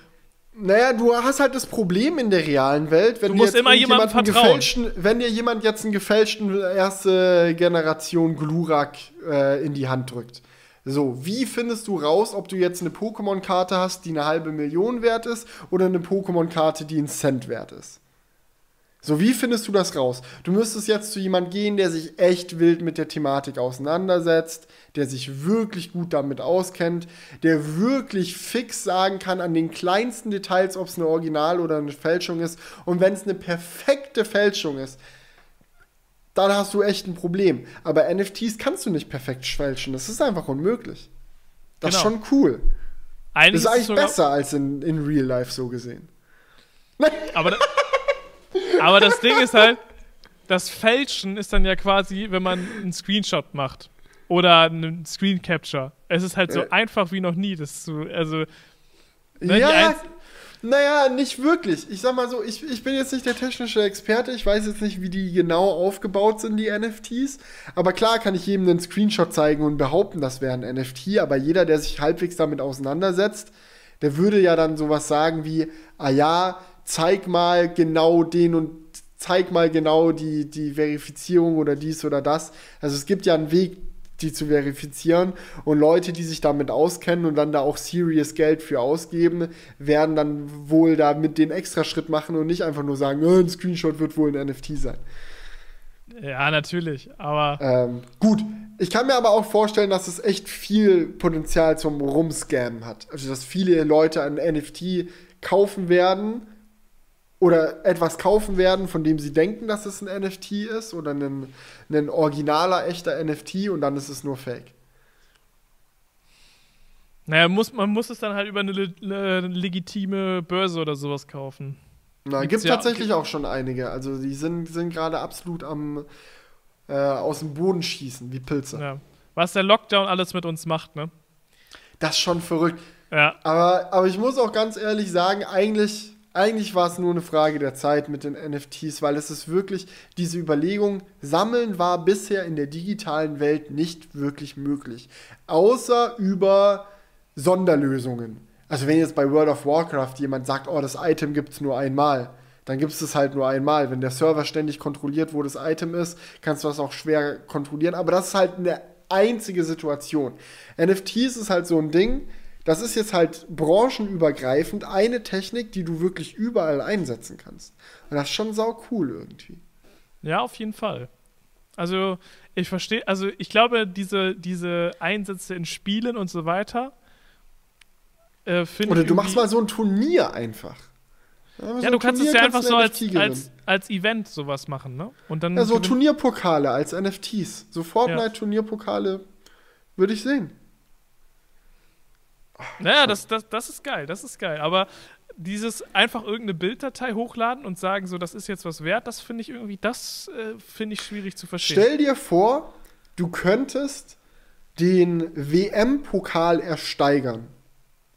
Naja, du hast halt das Problem in der realen Welt, wenn Du dir musst jetzt immer jemandem vertrauen. gefälschten, wenn dir jemand jetzt einen gefälschten erste Generation Glurak äh, in die Hand drückt. So, wie findest du raus, ob du jetzt eine Pokémon-Karte hast, die eine halbe Million wert ist, oder eine Pokémon-Karte, die einen Cent wert ist? So, wie findest du das raus? Du müsstest jetzt zu jemand gehen, der sich echt wild mit der Thematik auseinandersetzt, der sich wirklich gut damit auskennt, der wirklich fix sagen kann an den kleinsten Details, ob es eine Original oder eine Fälschung ist. Und wenn es eine perfekte Fälschung ist, dann hast du echt ein Problem. Aber NFTs kannst du nicht perfekt fälschen. Das ist einfach unmöglich. Das ist Genau. schon cool. eigentlich Das ist eigentlich besser als in, in Real Life so gesehen. Aber, aber das Ding ist halt, das Fälschen ist dann ja quasi, wenn man einen Screenshot macht oder einen Screen Capture. Es ist halt so Äh. einfach wie noch nie. Das zu, also, Ne, ja, naja, nicht wirklich. Ich sag mal so, ich, ich bin jetzt nicht der technische Experte. Ich weiß jetzt nicht, wie die genau aufgebaut sind, die NFTs. Aber klar kann ich jedem einen Screenshot zeigen und behaupten, das wäre ein NFT. Aber jeder, der sich halbwegs damit auseinandersetzt, der würde ja dann sowas sagen wie, ah ja, zeig mal genau den und zeig mal genau die, die Verifizierung oder dies oder das. Also es gibt ja einen Weg, die zu verifizieren. Und Leute, die sich damit auskennen und dann da auch serious Geld für ausgeben, werden dann wohl da mit den Extraschritt machen und nicht einfach nur sagen, "Äh, ein Screenshot wird wohl ein NFT sein. ja, natürlich. Aber Ähm, gut, ich kann mir aber auch vorstellen, dass es echt viel Potenzial zum Rumscammen hat. Also, dass viele Leute ein NFT kaufen werden oder etwas kaufen werden, von dem sie denken, dass es ein NFT ist oder ein, ein originaler, echter NFT und dann ist es nur Fake. naja, muss, man muss es dann halt über eine, eine legitime Börse oder sowas kaufen. Na, gibt ja- tatsächlich auch schon einige. Also, die sind, sind gerade absolut am äh, aus dem Boden schießen, wie Pilze. Ja. Was der Lockdown alles mit uns macht, ne? Das ist schon verrückt. Ja. Aber, aber ich muss auch ganz ehrlich sagen, eigentlich, eigentlich war es nur eine Frage der Zeit mit den NFTs, weil es ist wirklich diese Überlegung, Sammeln war bisher in der digitalen Welt nicht wirklich möglich. Außer über Sonderlösungen. Also wenn jetzt bei World of Warcraft jemand sagt, oh, das Item gibt es nur einmal, dann gibt es es halt nur einmal. Wenn der Server ständig kontrolliert, wo das Item ist, kannst du das auch schwer kontrollieren. Aber das ist halt eine einzige Situation. NFTs ist halt so ein Ding, das ist jetzt halt branchenübergreifend eine Technik, die du wirklich überall einsetzen kannst. Und das ist schon sau cool irgendwie. Ja, auf jeden Fall. Also, ich verstehe, also ich glaube, diese, diese Einsätze in Spielen und so weiter äh, Oder du machst mal so ein Turnier einfach. so Ja, ein du kannst es ja einfach so als, als, als Event sowas machen, ne? Und dann Ja, so Turnierpokale als NFTs. So Fortnite-Turnierpokale würde ich sehen. Naja, das, das, das ist geil, das ist geil. Aber dieses einfach irgendeine Bilddatei hochladen und sagen, so, das ist jetzt was wert, das finde ich irgendwie, das äh, finde ich schwierig zu verstehen. Stell dir vor, du könntest den WM-Pokal ersteigern.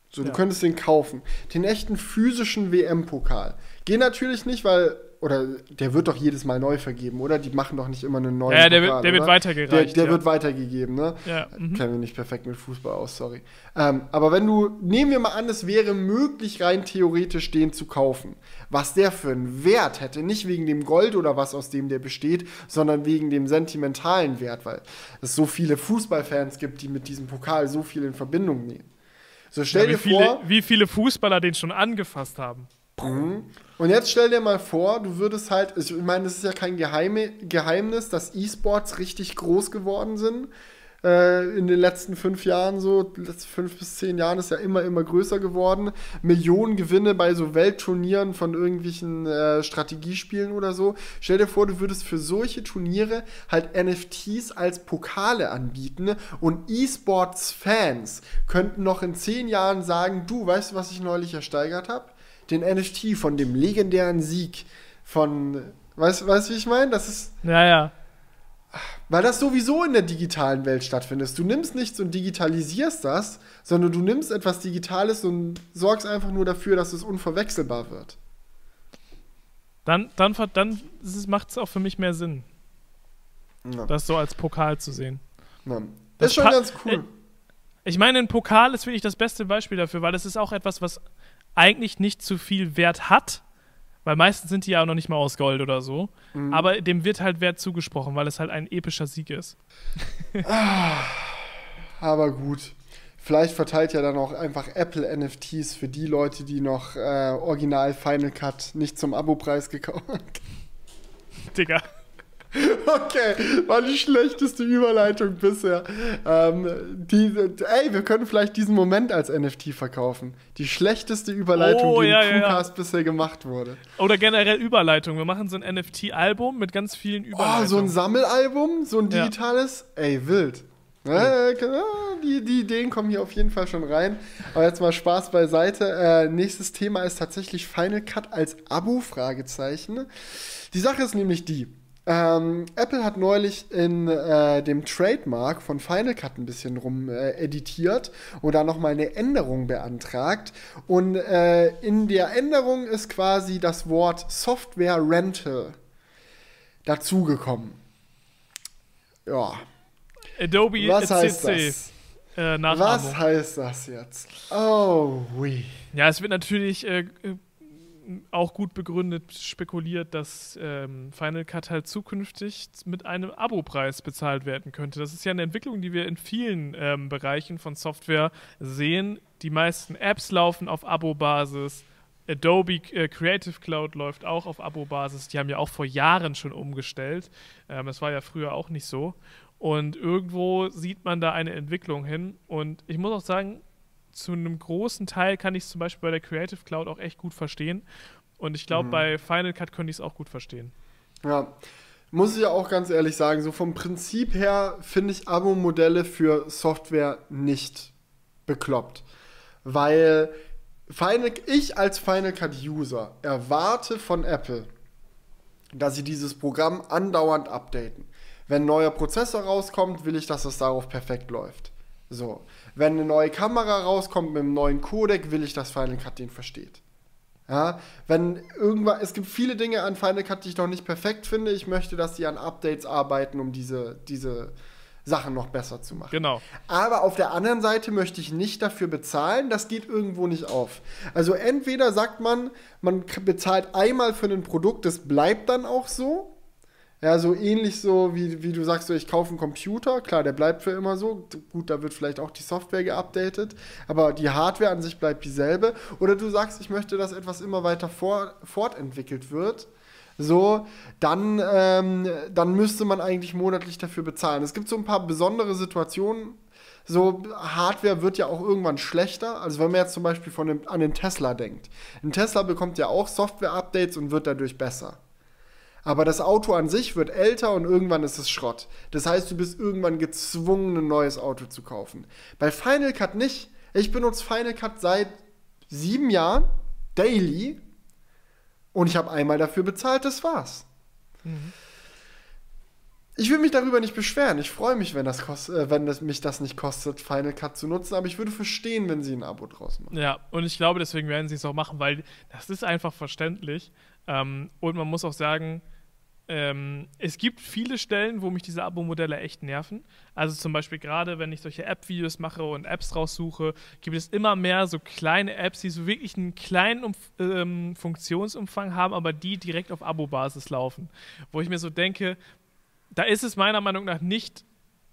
So, du Ja. könntest den kaufen. Den echten physischen WM-Pokal. Geh natürlich nicht, weil, oder der wird doch jedes Mal neu vergeben, oder? Die machen doch nicht immer einen neuen Ja, ja, der Pokal, wird- der wird weitergereicht, Der, der ja. wird weitergegeben, ne? Ja, mhm. Kennen wir nicht perfekt mit Fußball aus, sorry. Ähm, aber wenn du, nehmen wir mal an, es wäre möglich, rein theoretisch den zu kaufen. Was der für einen Wert hätte, nicht wegen dem Gold oder was aus dem der besteht, sondern wegen dem sentimentalen Wert, weil es so viele Fußballfans gibt, die mit diesem Pokal so viel in Verbindung nehmen. So stell Ja, dir viele, vor, wie viele Fußballer den schon angefasst haben. Und jetzt stell dir mal vor, du würdest halt, ich meine, es ist ja kein Geheime, Geheimnis, dass E-Sports richtig groß geworden sind. Äh, in den letzten fünf Jahren so, letzten fünf bis zehn Jahren ist ja immer, immer größer geworden. Millionen Gewinne bei so Weltturnieren von irgendwelchen äh, Strategiespielen oder so. Stell dir vor, du würdest für solche Turniere halt NFTs als Pokale anbieten und E-Sports-Fans könnten noch in zehn Jahren sagen, du, weißt du, was ich neulich ersteigert habe? Den NFT von dem legendären Sieg von, weißt du, weißt, wie ich meine? Das ist, Ja, ja. weil das sowieso in der digitalen Welt stattfindet. Du nimmst nichts und digitalisierst das, sondern du nimmst etwas Digitales und sorgst einfach nur dafür, dass es unverwechselbar wird. Dann, dann, dann macht es auch für mich mehr Sinn, Ja. das so als Pokal zu sehen. Ja. Das ist schon pa- ganz cool. Ich meine, ein Pokal ist wirklich das beste Beispiel dafür, weil das ist auch etwas, was eigentlich nicht zu viel Wert hat, weil meistens sind die ja auch noch nicht mal aus Gold oder so. Mhm. Aber dem wird halt Wert zugesprochen, weil es halt ein epischer Sieg ist. Aber gut. Vielleicht verteilt ja dann auch einfach Apple NFTs für die Leute, die noch äh, Original Final Cut nicht zum Abo-Preis gekauft haben. Digga. Okay, war die schlechteste Überleitung bisher. Ähm, die, ey, wir können vielleicht diesen Moment als NFT verkaufen. Die schlechteste Überleitung, Oh, die ja, im ja, ja. Bisher gemacht wurde. Oder generell Überleitung. Wir machen so ein NFT-Album mit ganz vielen Oh, Überleitungen. so ein Sammelalbum, so ein Ja. digitales. Ey, wild. Äh, die, die Ideen kommen hier auf jeden Fall schon rein. Aber jetzt mal Spaß beiseite. Äh, nächstes Thema ist tatsächlich Final Cut als Abo? Fragezeichen. Die Sache ist nämlich die. Ähm, Apple hat neulich in äh, dem Trademark von Final Cut ein bisschen rum äh, editiert und da nochmal eine Änderung beantragt. Und äh, in der Änderung ist quasi das Wort Software Rental dazugekommen. Ja, Adobe was heißt CC. das? Äh, Was heißt das jetzt? Oh, oui. Ja, es wird natürlich äh, auch gut begründet spekuliert, dass ähm, Final Cut halt zukünftig mit einem Abo-Preis bezahlt werden könnte. Das ist ja eine Entwicklung, die wir in vielen ähm, Bereichen von Software sehen. Die meisten Apps laufen auf Abo-Basis. Adobe äh, Creative Cloud läuft auch auf Abo-Basis. Die haben ja auch vor Jahren schon umgestellt. Ähm, das war ja früher auch nicht so. Und irgendwo sieht man da eine Entwicklung hin. Und ich muss auch sagen, zu einem großen Teil kann ich es zum Beispiel bei der Creative Cloud auch echt gut verstehen. Und ich glaube, bei Final Cut könnte ich es auch gut verstehen. Ja. Muss ich ja auch ganz ehrlich sagen, so vom Prinzip her finde ich Abo-Modelle für Software nicht bekloppt. Weil Final, ich als Final Cut-User erwarte von Apple, dass sie dieses Programm andauernd updaten. Wenn ein neuer Prozessor rauskommt, will ich, dass es darauf perfekt läuft. So. Wenn eine neue Kamera rauskommt mit einem neuen Codec, will ich, dass Final Cut den versteht. Ja, wenn irgendwas, es gibt viele Dinge an Final Cut, die ich noch nicht perfekt finde. Ich möchte, dass sie an Updates arbeiten, um diese, diese Sachen noch besser zu machen. Genau. Aber auf der anderen Seite möchte ich nicht dafür bezahlen, das geht irgendwo nicht auf. Also entweder sagt man, man bezahlt einmal für ein Produkt, das bleibt dann auch so. Ja, so ähnlich so, wie, wie du sagst, so, ich kaufe einen Computer, klar, der bleibt für immer so. Gut, da wird vielleicht auch die Software geupdatet, aber die Hardware an sich bleibt dieselbe. Oder du sagst, ich möchte, dass etwas immer weiter vor, fortentwickelt wird. So, dann, ähm, dann müsste man eigentlich monatlich dafür bezahlen. Es gibt so ein paar besondere Situationen. So, Hardware wird ja auch irgendwann schlechter. Also, wenn man jetzt zum Beispiel von dem, an den Tesla denkt. Ein Tesla bekommt ja auch Software-Updates und wird dadurch besser. Aber das Auto an sich wird älter und irgendwann ist es Schrott. Das heißt, du bist irgendwann gezwungen, ein neues Auto zu kaufen. Bei Final Cut nicht. Ich benutze Final Cut seit sieben Jahren, daily, und ich habe einmal dafür bezahlt, das war's. Ich will mich darüber nicht beschweren. Ich freue mich, wenn, das kost, äh, wenn das, mich das nicht kostet, Final Cut zu nutzen, aber ich würde verstehen, wenn sie ein Abo draus machen. Ja, und ich glaube, deswegen werden sie es auch machen, weil das ist einfach verständlich. Ähm, und man muss auch sagen, ähm, es gibt viele Stellen, wo mich diese Abo-Modelle echt nerven. Also zum Beispiel gerade, wenn ich solche App-Videos mache und Apps raussuche, gibt es immer mehr so kleine Apps, die so wirklich einen kleinen Umf ähm, Funktionsumfang haben, aber die direkt auf Abo-Basis laufen. Wo ich mir so denke, da ist es meiner Meinung nach nicht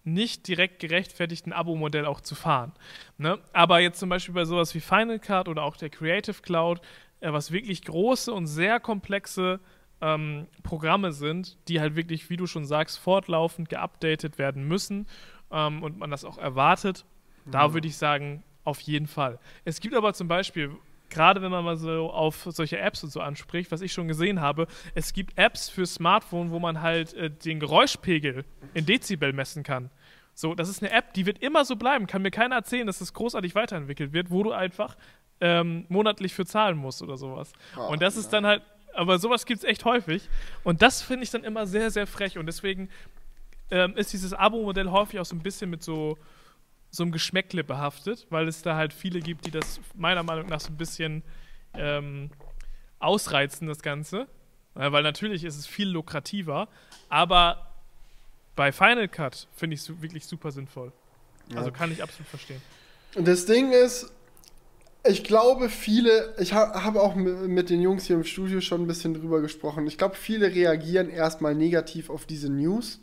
nicht direkt gerechtfertigt, ein Abo-Modell auch zu fahren. Ne? Aber jetzt zum Beispiel bei sowas wie Final Cut oder auch der Creative Cloud, äh, was wirklich große und sehr komplexe ähm, Programme sind, die halt wirklich, wie du schon sagst, fortlaufend geupdatet werden müssen ähm, und man das auch erwartet, da würde ich sagen, auf jeden Fall. Es gibt aber zum Beispiel, gerade wenn man mal so auf solche Apps und so anspricht, was ich schon gesehen habe, es gibt Apps für Smartphone, wo man halt äh, den Geräuschpegel in Dezibel messen kann. So, das ist eine App, die wird immer so bleiben. Kann mir keiner erzählen, dass das großartig weiterentwickelt wird, wo du einfach ähm, monatlich für zahlen musst oder sowas. Oh, und das ist dann halt, aber sowas gibt es echt häufig. Und das finde ich dann immer sehr, sehr frech. Und deswegen ähm, ist dieses Abo-Modell häufig auch so ein bisschen mit so, so einem Geschmäckle behaftet, weil es da halt viele gibt, die das meiner Meinung nach so ein bisschen ähm, ausreizen, das Ganze. Ja, weil natürlich ist es viel lukrativer, aber bei Final Cut finde ich es wirklich super sinnvoll. Also kann ich absolut verstehen. Und das Ding ist, ich glaube, viele, ich ha, habe auch mit den Jungs hier im Studio schon ein bisschen drüber gesprochen. Ich glaube, viele reagieren erstmal negativ auf diese News,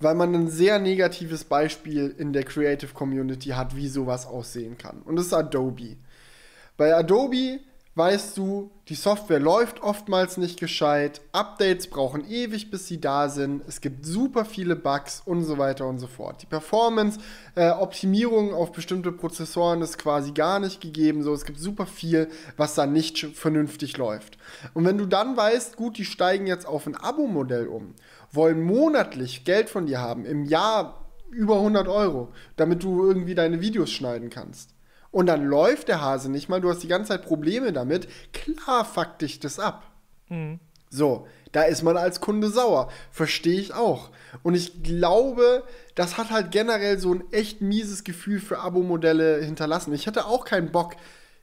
weil man ein sehr negatives Beispiel in der Creative Community hat, wie sowas aussehen kann. Und das ist Adobe. Bei Adobe weißt du, die Software läuft oftmals nicht gescheit, Updates brauchen ewig, bis sie da sind, es gibt super viele Bugs und so weiter und so fort. Die Performance, äh, Optimierung auf bestimmte Prozessoren ist quasi gar nicht gegeben, so es gibt super viel, was da nicht vernünftig läuft. Und wenn du dann weißt, gut, die steigen jetzt auf ein Abo-Modell um, wollen monatlich Geld von dir haben, im Jahr über 100 Euro, damit du irgendwie deine Videos schneiden kannst und dann läuft der Hase nicht mal, du hast die ganze Zeit Probleme damit, klar fuck dich das ab. Mhm. So, da ist man als Kunde sauer. Verstehe ich auch. Und ich glaube, das hat halt generell so ein echt mieses Gefühl für Abo-Modelle hinterlassen. Ich hätte auch keinen Bock,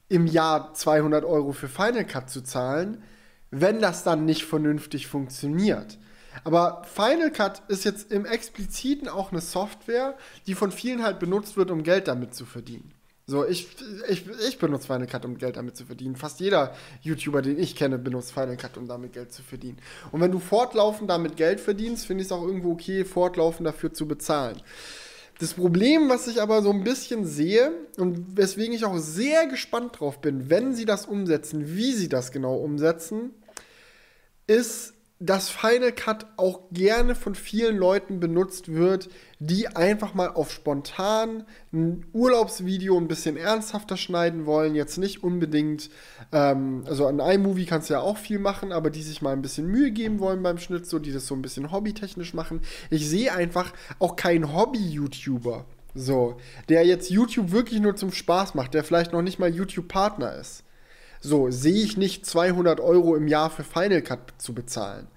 im Jahr 200 Euro für Final Cut zu zahlen, wenn das dann nicht vernünftig funktioniert. Aber Final Cut ist jetzt im Expliziten auch eine Software, die von vielen halt benutzt wird, um Geld damit zu verdienen. So, ich, ich, ich benutze Final Cut, um Geld damit zu verdienen. Fast jeder YouTuber, den ich kenne, benutzt Final Cut, um damit Geld zu verdienen. Und wenn du fortlaufend damit Geld verdienst, finde ich es auch irgendwo okay, fortlaufend dafür zu bezahlen. Das Problem, was ich aber so ein bisschen sehe und weswegen ich auch sehr gespannt drauf bin, wenn sie das umsetzen, wie sie das genau umsetzen, ist, dass Final Cut auch gerne von vielen Leuten benutzt wird, die einfach mal auf spontan ein Urlaubsvideo ein bisschen ernsthafter schneiden wollen. Jetzt nicht unbedingt, ähm, also an iMovie kannst du ja auch viel machen, aber die sich mal ein bisschen Mühe geben wollen beim Schnitt, so die das so ein bisschen hobbytechnisch machen. Ich sehe einfach auch keinen Hobby-YouTuber, so, der jetzt YouTube wirklich nur zum Spaß macht, der vielleicht noch nicht mal YouTube-Partner ist. So, sehe ich nicht 200 Euro im Jahr für Final Cut zu bezahlen.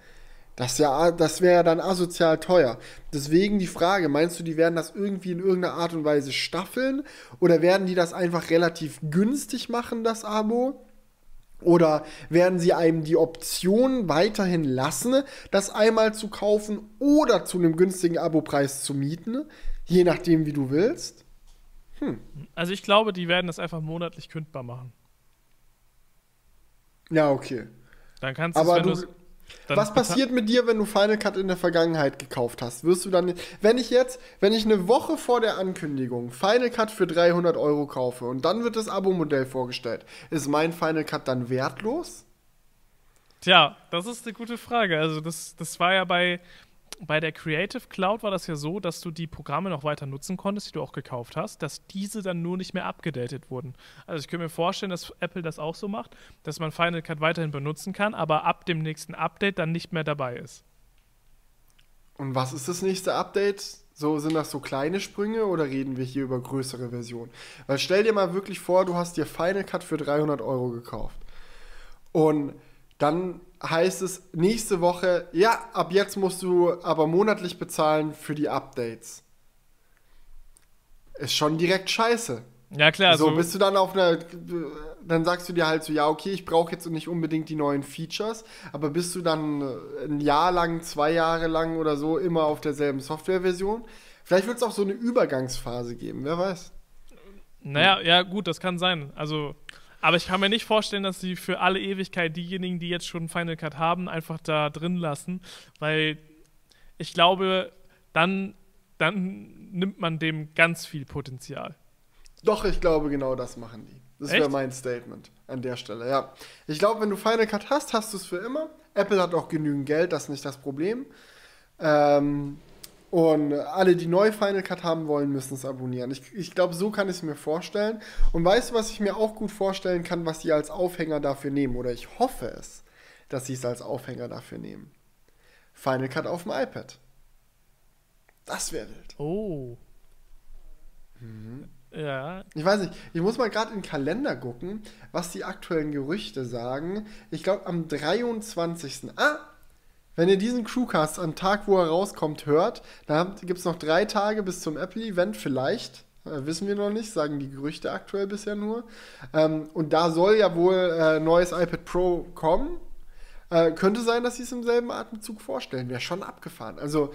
Das, ja, das wäre ja dann asozial teuer. Deswegen die Frage, meinst du, die werden das irgendwie in irgendeiner Art und Weise staffeln? Oder werden die das einfach relativ günstig machen, das Abo? Oder werden sie einem die Option weiterhin lassen, das einmal zu kaufen oder zu einem günstigen Abopreis zu mieten? Je nachdem, wie du willst? Hm. Also ich glaube, die werden das einfach monatlich kündbar machen. Ja, okay. Dann kannst Aber du, Was passiert mit dir, wenn du Final Cut in der Vergangenheit gekauft hast? Wirst du dann, wenn ich jetzt, wenn ich eine Woche vor der Ankündigung Final Cut für 300 Euro kaufe und dann wird das Abo-Modell vorgestellt, ist mein Final Cut dann wertlos? Tja, das ist eine gute Frage. Also das, das war ja bei, bei der Creative Cloud war das ja so, dass du die Programme noch weiter nutzen konntest, die du auch gekauft hast, dass diese dann nur nicht mehr abgedatet wurden. Also ich könnte mir vorstellen, dass Apple das auch so macht, dass man Final Cut weiterhin benutzen kann, aber ab dem nächsten Update dann nicht mehr dabei ist. Und was ist das nächste Update? So sind das so kleine Sprünge oder reden wir hier über größere Versionen? Weil stell dir mal wirklich vor, du hast dir Final Cut für 300 Euro gekauft. Und dann heißt es nächste Woche, ja, ab jetzt musst du aber monatlich bezahlen für die Updates. Ist schon direkt scheiße. Ja, klar. So, so bist du dann auf einer. Dann sagst du dir halt so, ja, okay, ich brauche jetzt nicht unbedingt die neuen Features, aber bist du dann ein Jahr lang, zwei Jahre lang oder so immer auf derselben Softwareversion? Vielleicht wird es auch so eine Übergangsphase geben, wer weiß. Naja, ja, gut, das kann sein. Also, aber ich kann mir nicht vorstellen, dass sie für alle Ewigkeit diejenigen, die jetzt schon Final Cut haben, einfach da drin lassen, weil ich glaube, dann, dann nimmt man dem ganz viel Potenzial. Doch, ich glaube, genau das machen die. Das wäre mein Statement an der Stelle, ja. Ich glaube, wenn du Final Cut hast, hast du es für immer. Apple hat auch genügend Geld, das ist nicht das Problem. Ähm, und alle, die neu Final Cut haben wollen, müssen es abonnieren. Ich, ich glaube, so kann ich es mir vorstellen. Und weißt du, was ich mir auch gut vorstellen kann, was sie als Aufhänger dafür nehmen? Oder ich hoffe es, dass sie es als Aufhänger dafür nehmen. Final Cut auf dem iPad. Das wäre wild. Oh. Mhm. Ja. Ich weiß nicht, ich muss mal gerade in den Kalender gucken, was die aktuellen Gerüchte sagen. Ich glaube, am 23. Ah, wenn ihr diesen Crewcast am Tag, wo er rauskommt, hört, dann gibt es noch drei Tage bis zum Apple-Event, vielleicht. Äh, wissen wir noch nicht, sagen die Gerüchte aktuell bisher nur. Ähm, und da soll ja wohl äh, neues iPad Pro kommen. Äh, könnte sein, dass sie es im selben Atemzug vorstellen. Wäre schon abgefahren. Also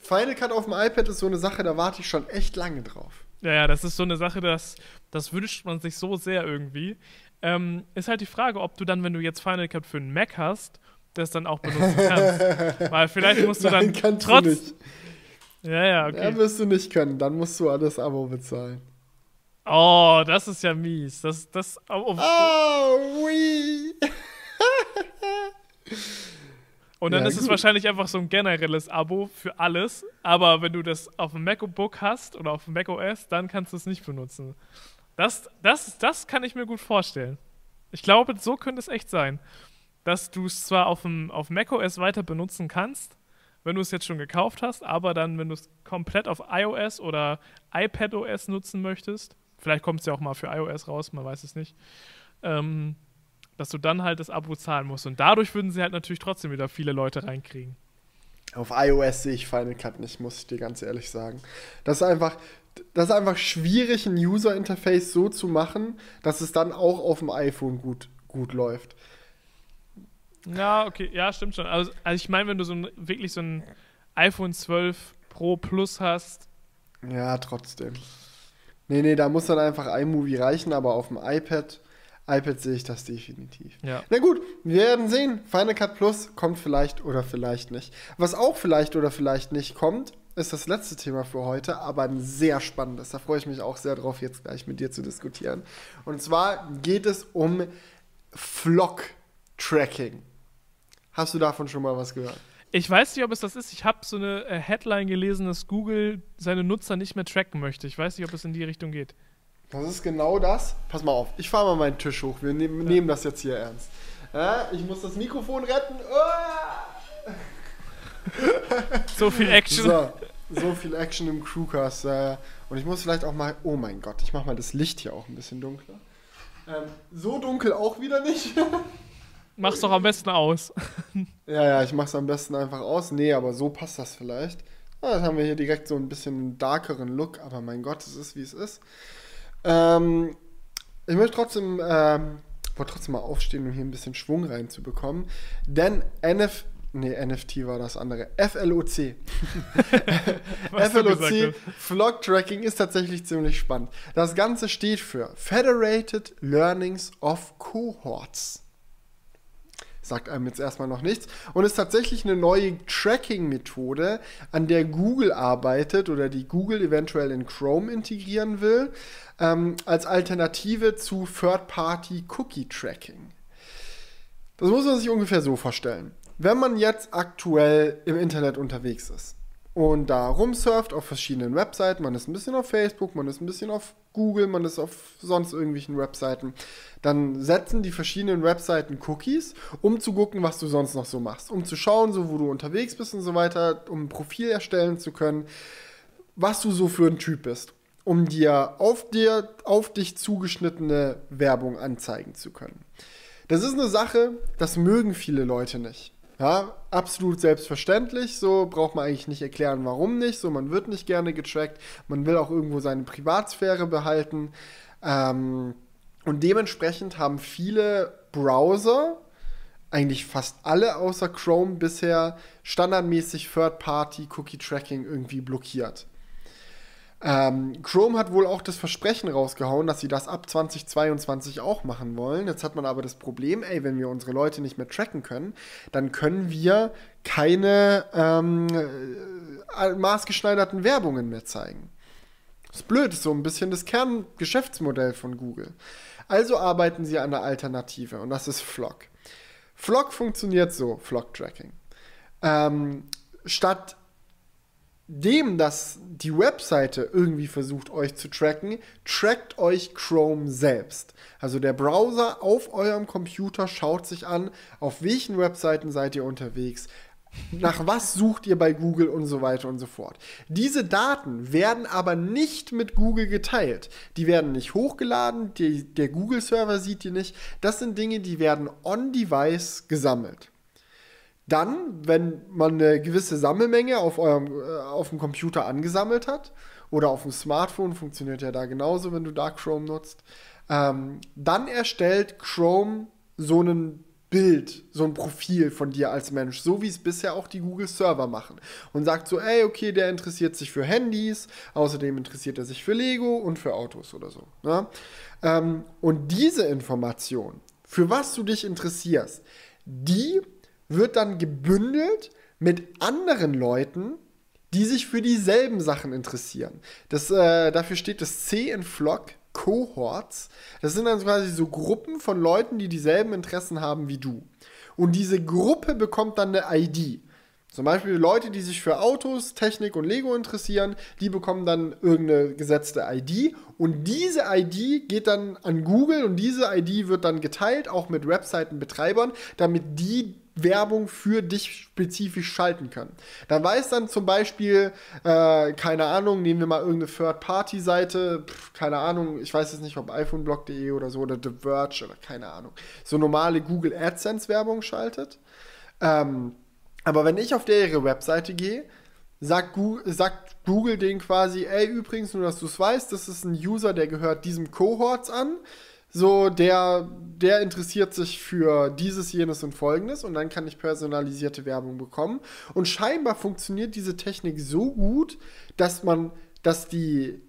Final Cut auf dem iPad ist so eine Sache, da warte ich schon echt lange drauf. Ja, ja, das ist so eine Sache, das, das wünscht man sich so sehr irgendwie. Ähm, ist halt die Frage, ob du dann, wenn du jetzt Final Cut für einen Mac hast, das dann auch benutzen kannst. Weil vielleicht musst du dann Nein, kannst trotz. du nicht. Ja, ja, okay. Ja, wirst du nicht können. Dann musst du alles Abo bezahlen. Oh, das ist ja mies. Das, das, oh, oh. Oh, oui. Und dann Ja, ist es gut. wahrscheinlich einfach so ein generelles Abo für alles. Aber wenn du das auf dem MacBook hast oder auf dem macOS, dann kannst du es nicht benutzen. Das, das, das kann ich mir gut vorstellen. Ich glaube, so könnte es echt sein. Dass du es zwar auf dem auf macOS weiter benutzen kannst, wenn du es jetzt schon gekauft hast, aber dann, wenn du es komplett auf iOS oder iPadOS nutzen möchtest, vielleicht kommt es ja auch mal für iOS raus, man weiß es nicht, ähm, dass du dann halt das Abo zahlen musst. Und dadurch würden sie halt natürlich trotzdem wieder viele Leute reinkriegen. Auf iOS sehe ich Final Cut nicht, muss ich dir ganz ehrlich sagen. Das ist einfach, das ist einfach schwierig, ein User-Interface so zu machen, dass es dann auch auf dem iPhone gut, gut läuft. Ja, okay, ja, stimmt schon. Also, also ich meine, wenn du so ein, wirklich so ein iPhone 12 Pro Plus hast, Ja, trotzdem. Nee, nee, da muss dann einfach iMovie reichen, aber auf dem iPad, iPad sehe ich das definitiv. ja. Na gut, wir werden sehen. Final Cut Plus kommt vielleicht oder vielleicht nicht. Was auch vielleicht oder vielleicht nicht kommt, ist das letzte Thema für heute, aber ein sehr spannendes. Da freue ich mich auch sehr drauf, jetzt gleich mit dir zu diskutieren. Und zwar geht es um Vlog-Tracking. Hast du davon schon mal was gehört? Ich weiß nicht, ob es das ist. Ich habe so eine äh, Headline gelesen, dass Google seine Nutzer nicht mehr tracken möchte. Ich weiß nicht, ob es in die Richtung geht. Das ist genau das. Pass mal auf, ich fahre mal meinen Tisch hoch. Wir nehm, nehmen das jetzt hier ernst. Ja, ich muss das Mikrofon retten. Ah! So viel Action. So, so viel Action im Crewcast. Äh, und ich muss vielleicht auch mal. Oh mein Gott, ich mache mal das Licht hier auch ein bisschen dunkler. Ähm, so dunkel auch wieder nicht. Mach's doch am besten aus. ja, ja, ich mache es am besten einfach aus. Nee, aber so passt das vielleicht. Ja, dann haben wir hier direkt so ein bisschen einen darkeren Look. Aber mein Gott, es ist wie es ist. Ähm, ich möchte trotzdem, ähm, wollte trotzdem mal aufstehen, um hier ein bisschen Schwung reinzubekommen. Denn NF, nee, NFT war das andere. FLOC. FLOC. Vlog Tracking ist tatsächlich ziemlich spannend. Das Ganze steht für Federated Learnings of Cohorts. Sagt einem jetzt erstmal noch nichts. Und ist tatsächlich eine neue Tracking-Methode, an der Google arbeitet oder die Google eventuell in Chrome integrieren will, ähm, als Alternative zu Third-Party-Cookie-Tracking. Das muss man sich ungefähr so vorstellen. Wenn man jetzt aktuell im Internet unterwegs ist und da rumsurft auf verschiedenen Webseiten, man ist ein bisschen auf Facebook, man ist ein bisschen auf Google, man ist auf sonst irgendwelchen Webseiten, dann setzen die verschiedenen Webseiten Cookies, um zu gucken, was du sonst noch so machst, um zu schauen, so wo du unterwegs bist und so weiter, um ein Profil erstellen zu können, was du so für ein Typ bist, um dir auf dir auf dich zugeschnittene Werbung anzeigen zu können. Das ist eine Sache, das mögen viele Leute nicht. Ja, absolut selbstverständlich. So braucht man eigentlich nicht erklären, warum nicht. So, man wird nicht gerne getrackt. Man will auch irgendwo seine Privatsphäre behalten. Ähm, und dementsprechend haben viele Browser, eigentlich fast alle außer Chrome bisher, standardmäßig Third-Party-Cookie-Tracking irgendwie blockiert. Ähm, Chrome hat wohl auch das Versprechen rausgehauen, dass sie das ab 2022 auch machen wollen. Jetzt hat man aber das Problem, ey, wenn wir unsere Leute nicht mehr tracken können, dann können wir keine ähm, äh, maßgeschneiderten Werbungen mehr zeigen. Das ist blöd, ist so ein bisschen das Kerngeschäftsmodell von Google. Also arbeiten sie an einer Alternative und das ist Flock. Flock funktioniert so, Flock-Tracking. Ähm, statt dem, dass die Webseite irgendwie versucht, euch zu tracken, trackt euch Chrome selbst. Also der Browser auf eurem Computer schaut sich an, auf welchen Webseiten seid ihr unterwegs, nach was sucht ihr bei Google und so weiter und so fort. Diese Daten werden aber nicht mit Google geteilt. Die werden nicht hochgeladen, die, der Google-Server sieht die nicht. Das sind Dinge, die werden on-device gesammelt. Dann, wenn man eine gewisse Sammelmenge auf eurem äh, auf dem Computer angesammelt hat oder auf dem Smartphone, funktioniert ja da genauso, wenn du da Chrome nutzt, ähm, dann erstellt Chrome so einen Bild, so ein Profil von dir als Mensch, so wie es bisher auch die Google-Server machen. Und sagt so, ey, okay, der interessiert sich für Handys, außerdem interessiert er sich für Lego und für Autos oder so. Ne? Ähm, und diese Information, für was du dich interessierst, die wird dann gebündelt mit anderen Leuten, die sich für dieselben Sachen interessieren. Das, äh, dafür steht das C in Flock, Cohorts. Das sind dann quasi so Gruppen von Leuten, die dieselben Interessen haben wie du. Und diese Gruppe bekommt dann eine ID. Zum Beispiel Leute, die sich für Autos, Technik und Lego interessieren, die bekommen dann irgendeine gesetzte ID und diese ID geht dann an Google und diese ID wird dann geteilt, auch mit Webseitenbetreibern, damit die Werbung für dich spezifisch schalten können. Da weiß dann zum Beispiel, äh, keine Ahnung, nehmen wir mal irgendeine Third-Party-Seite, keine Ahnung, ich weiß jetzt nicht, ob iPhoneblog.de oder so oder The Verge oder keine Ahnung, so normale Google AdSense-Werbung schaltet. Ähm, aber wenn ich auf der ihre Webseite gehe, sagt Google, sagt Google denen quasi, ey, übrigens, nur dass du es weißt, das ist ein User, der gehört diesem Cohorts an so, der, der interessiert sich für dieses, jenes und folgendes und dann kann ich personalisierte Werbung bekommen. Und scheinbar funktioniert diese Technik so gut, dass man, dass die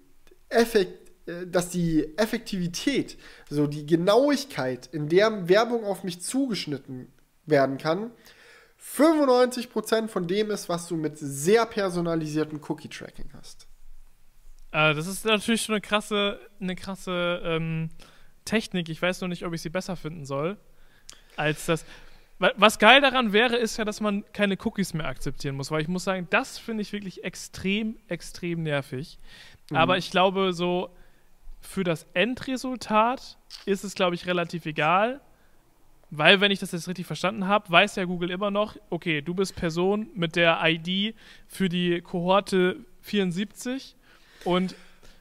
Effekt, äh, dass die Effektivität, so die Genauigkeit, in der Werbung auf mich zugeschnitten werden kann, 95% von dem ist, was du mit sehr personalisiertem Cookie-Tracking hast. Äh, das ist natürlich schon eine krasse, eine krasse ähm Technik, ich weiß noch nicht, ob ich sie besser finden soll, als das. Was geil daran wäre, ist ja, dass man keine Cookies mehr akzeptieren muss, weil ich muss sagen, das finde ich wirklich extrem, extrem nervig. Mhm. Aber ich glaube, so für das Endresultat ist es, glaube ich, relativ egal, weil, wenn ich das jetzt richtig verstanden habe, weiß ja Google immer noch, okay, du bist Person mit der ID für die Kohorte 74 und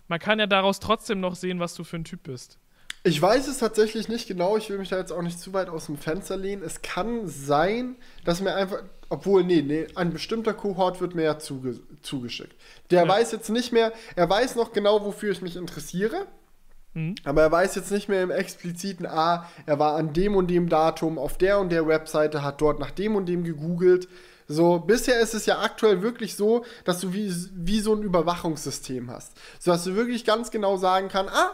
man kann ja daraus trotzdem noch sehen, was du für ein Typ bist. Ich weiß es tatsächlich nicht genau. Ich will mich da jetzt auch nicht zu weit aus dem Fenster lehnen. Es kann sein, dass mir einfach, obwohl, nee, nee, ein bestimmter Kohort wird mir ja zuge zugeschickt. Der ja. weiß jetzt nicht mehr, er weiß noch genau, wofür ich mich interessiere. Mhm. Aber er weiß jetzt nicht mehr im expliziten, ah, er war an dem und dem Datum auf der und der Webseite, hat dort nach dem und dem gegoogelt. So, bisher ist es ja aktuell wirklich so, dass du wie, wie so ein Überwachungssystem hast. So dass du wirklich ganz genau sagen kannst, ah,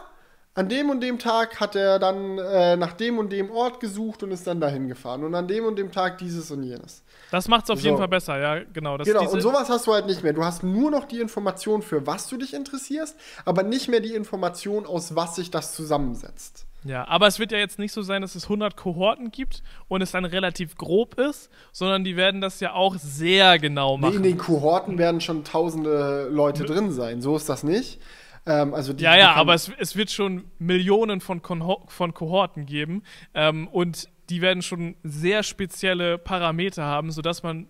an dem und dem Tag hat er dann äh, nach dem und dem Ort gesucht und ist dann dahin gefahren. Und an dem und dem Tag dieses und jenes. Das macht es auf so. jeden Fall besser, ja, genau. Das genau, und sowas hast du halt nicht mehr. Du hast nur noch die Information, für was du dich interessierst, aber nicht mehr die Information, aus was sich das zusammensetzt. Ja, aber es wird ja jetzt nicht so sein, dass es 100 Kohorten gibt und es dann relativ grob ist, sondern die werden das ja auch sehr genau machen. Nee, in den Kohorten werden schon tausende Leute drin sein. So ist das nicht. Ähm, also die, ja, ja, aber es, es wird schon Millionen von, Konho von Kohorten geben ähm, und die werden schon sehr spezielle Parameter haben, sodass man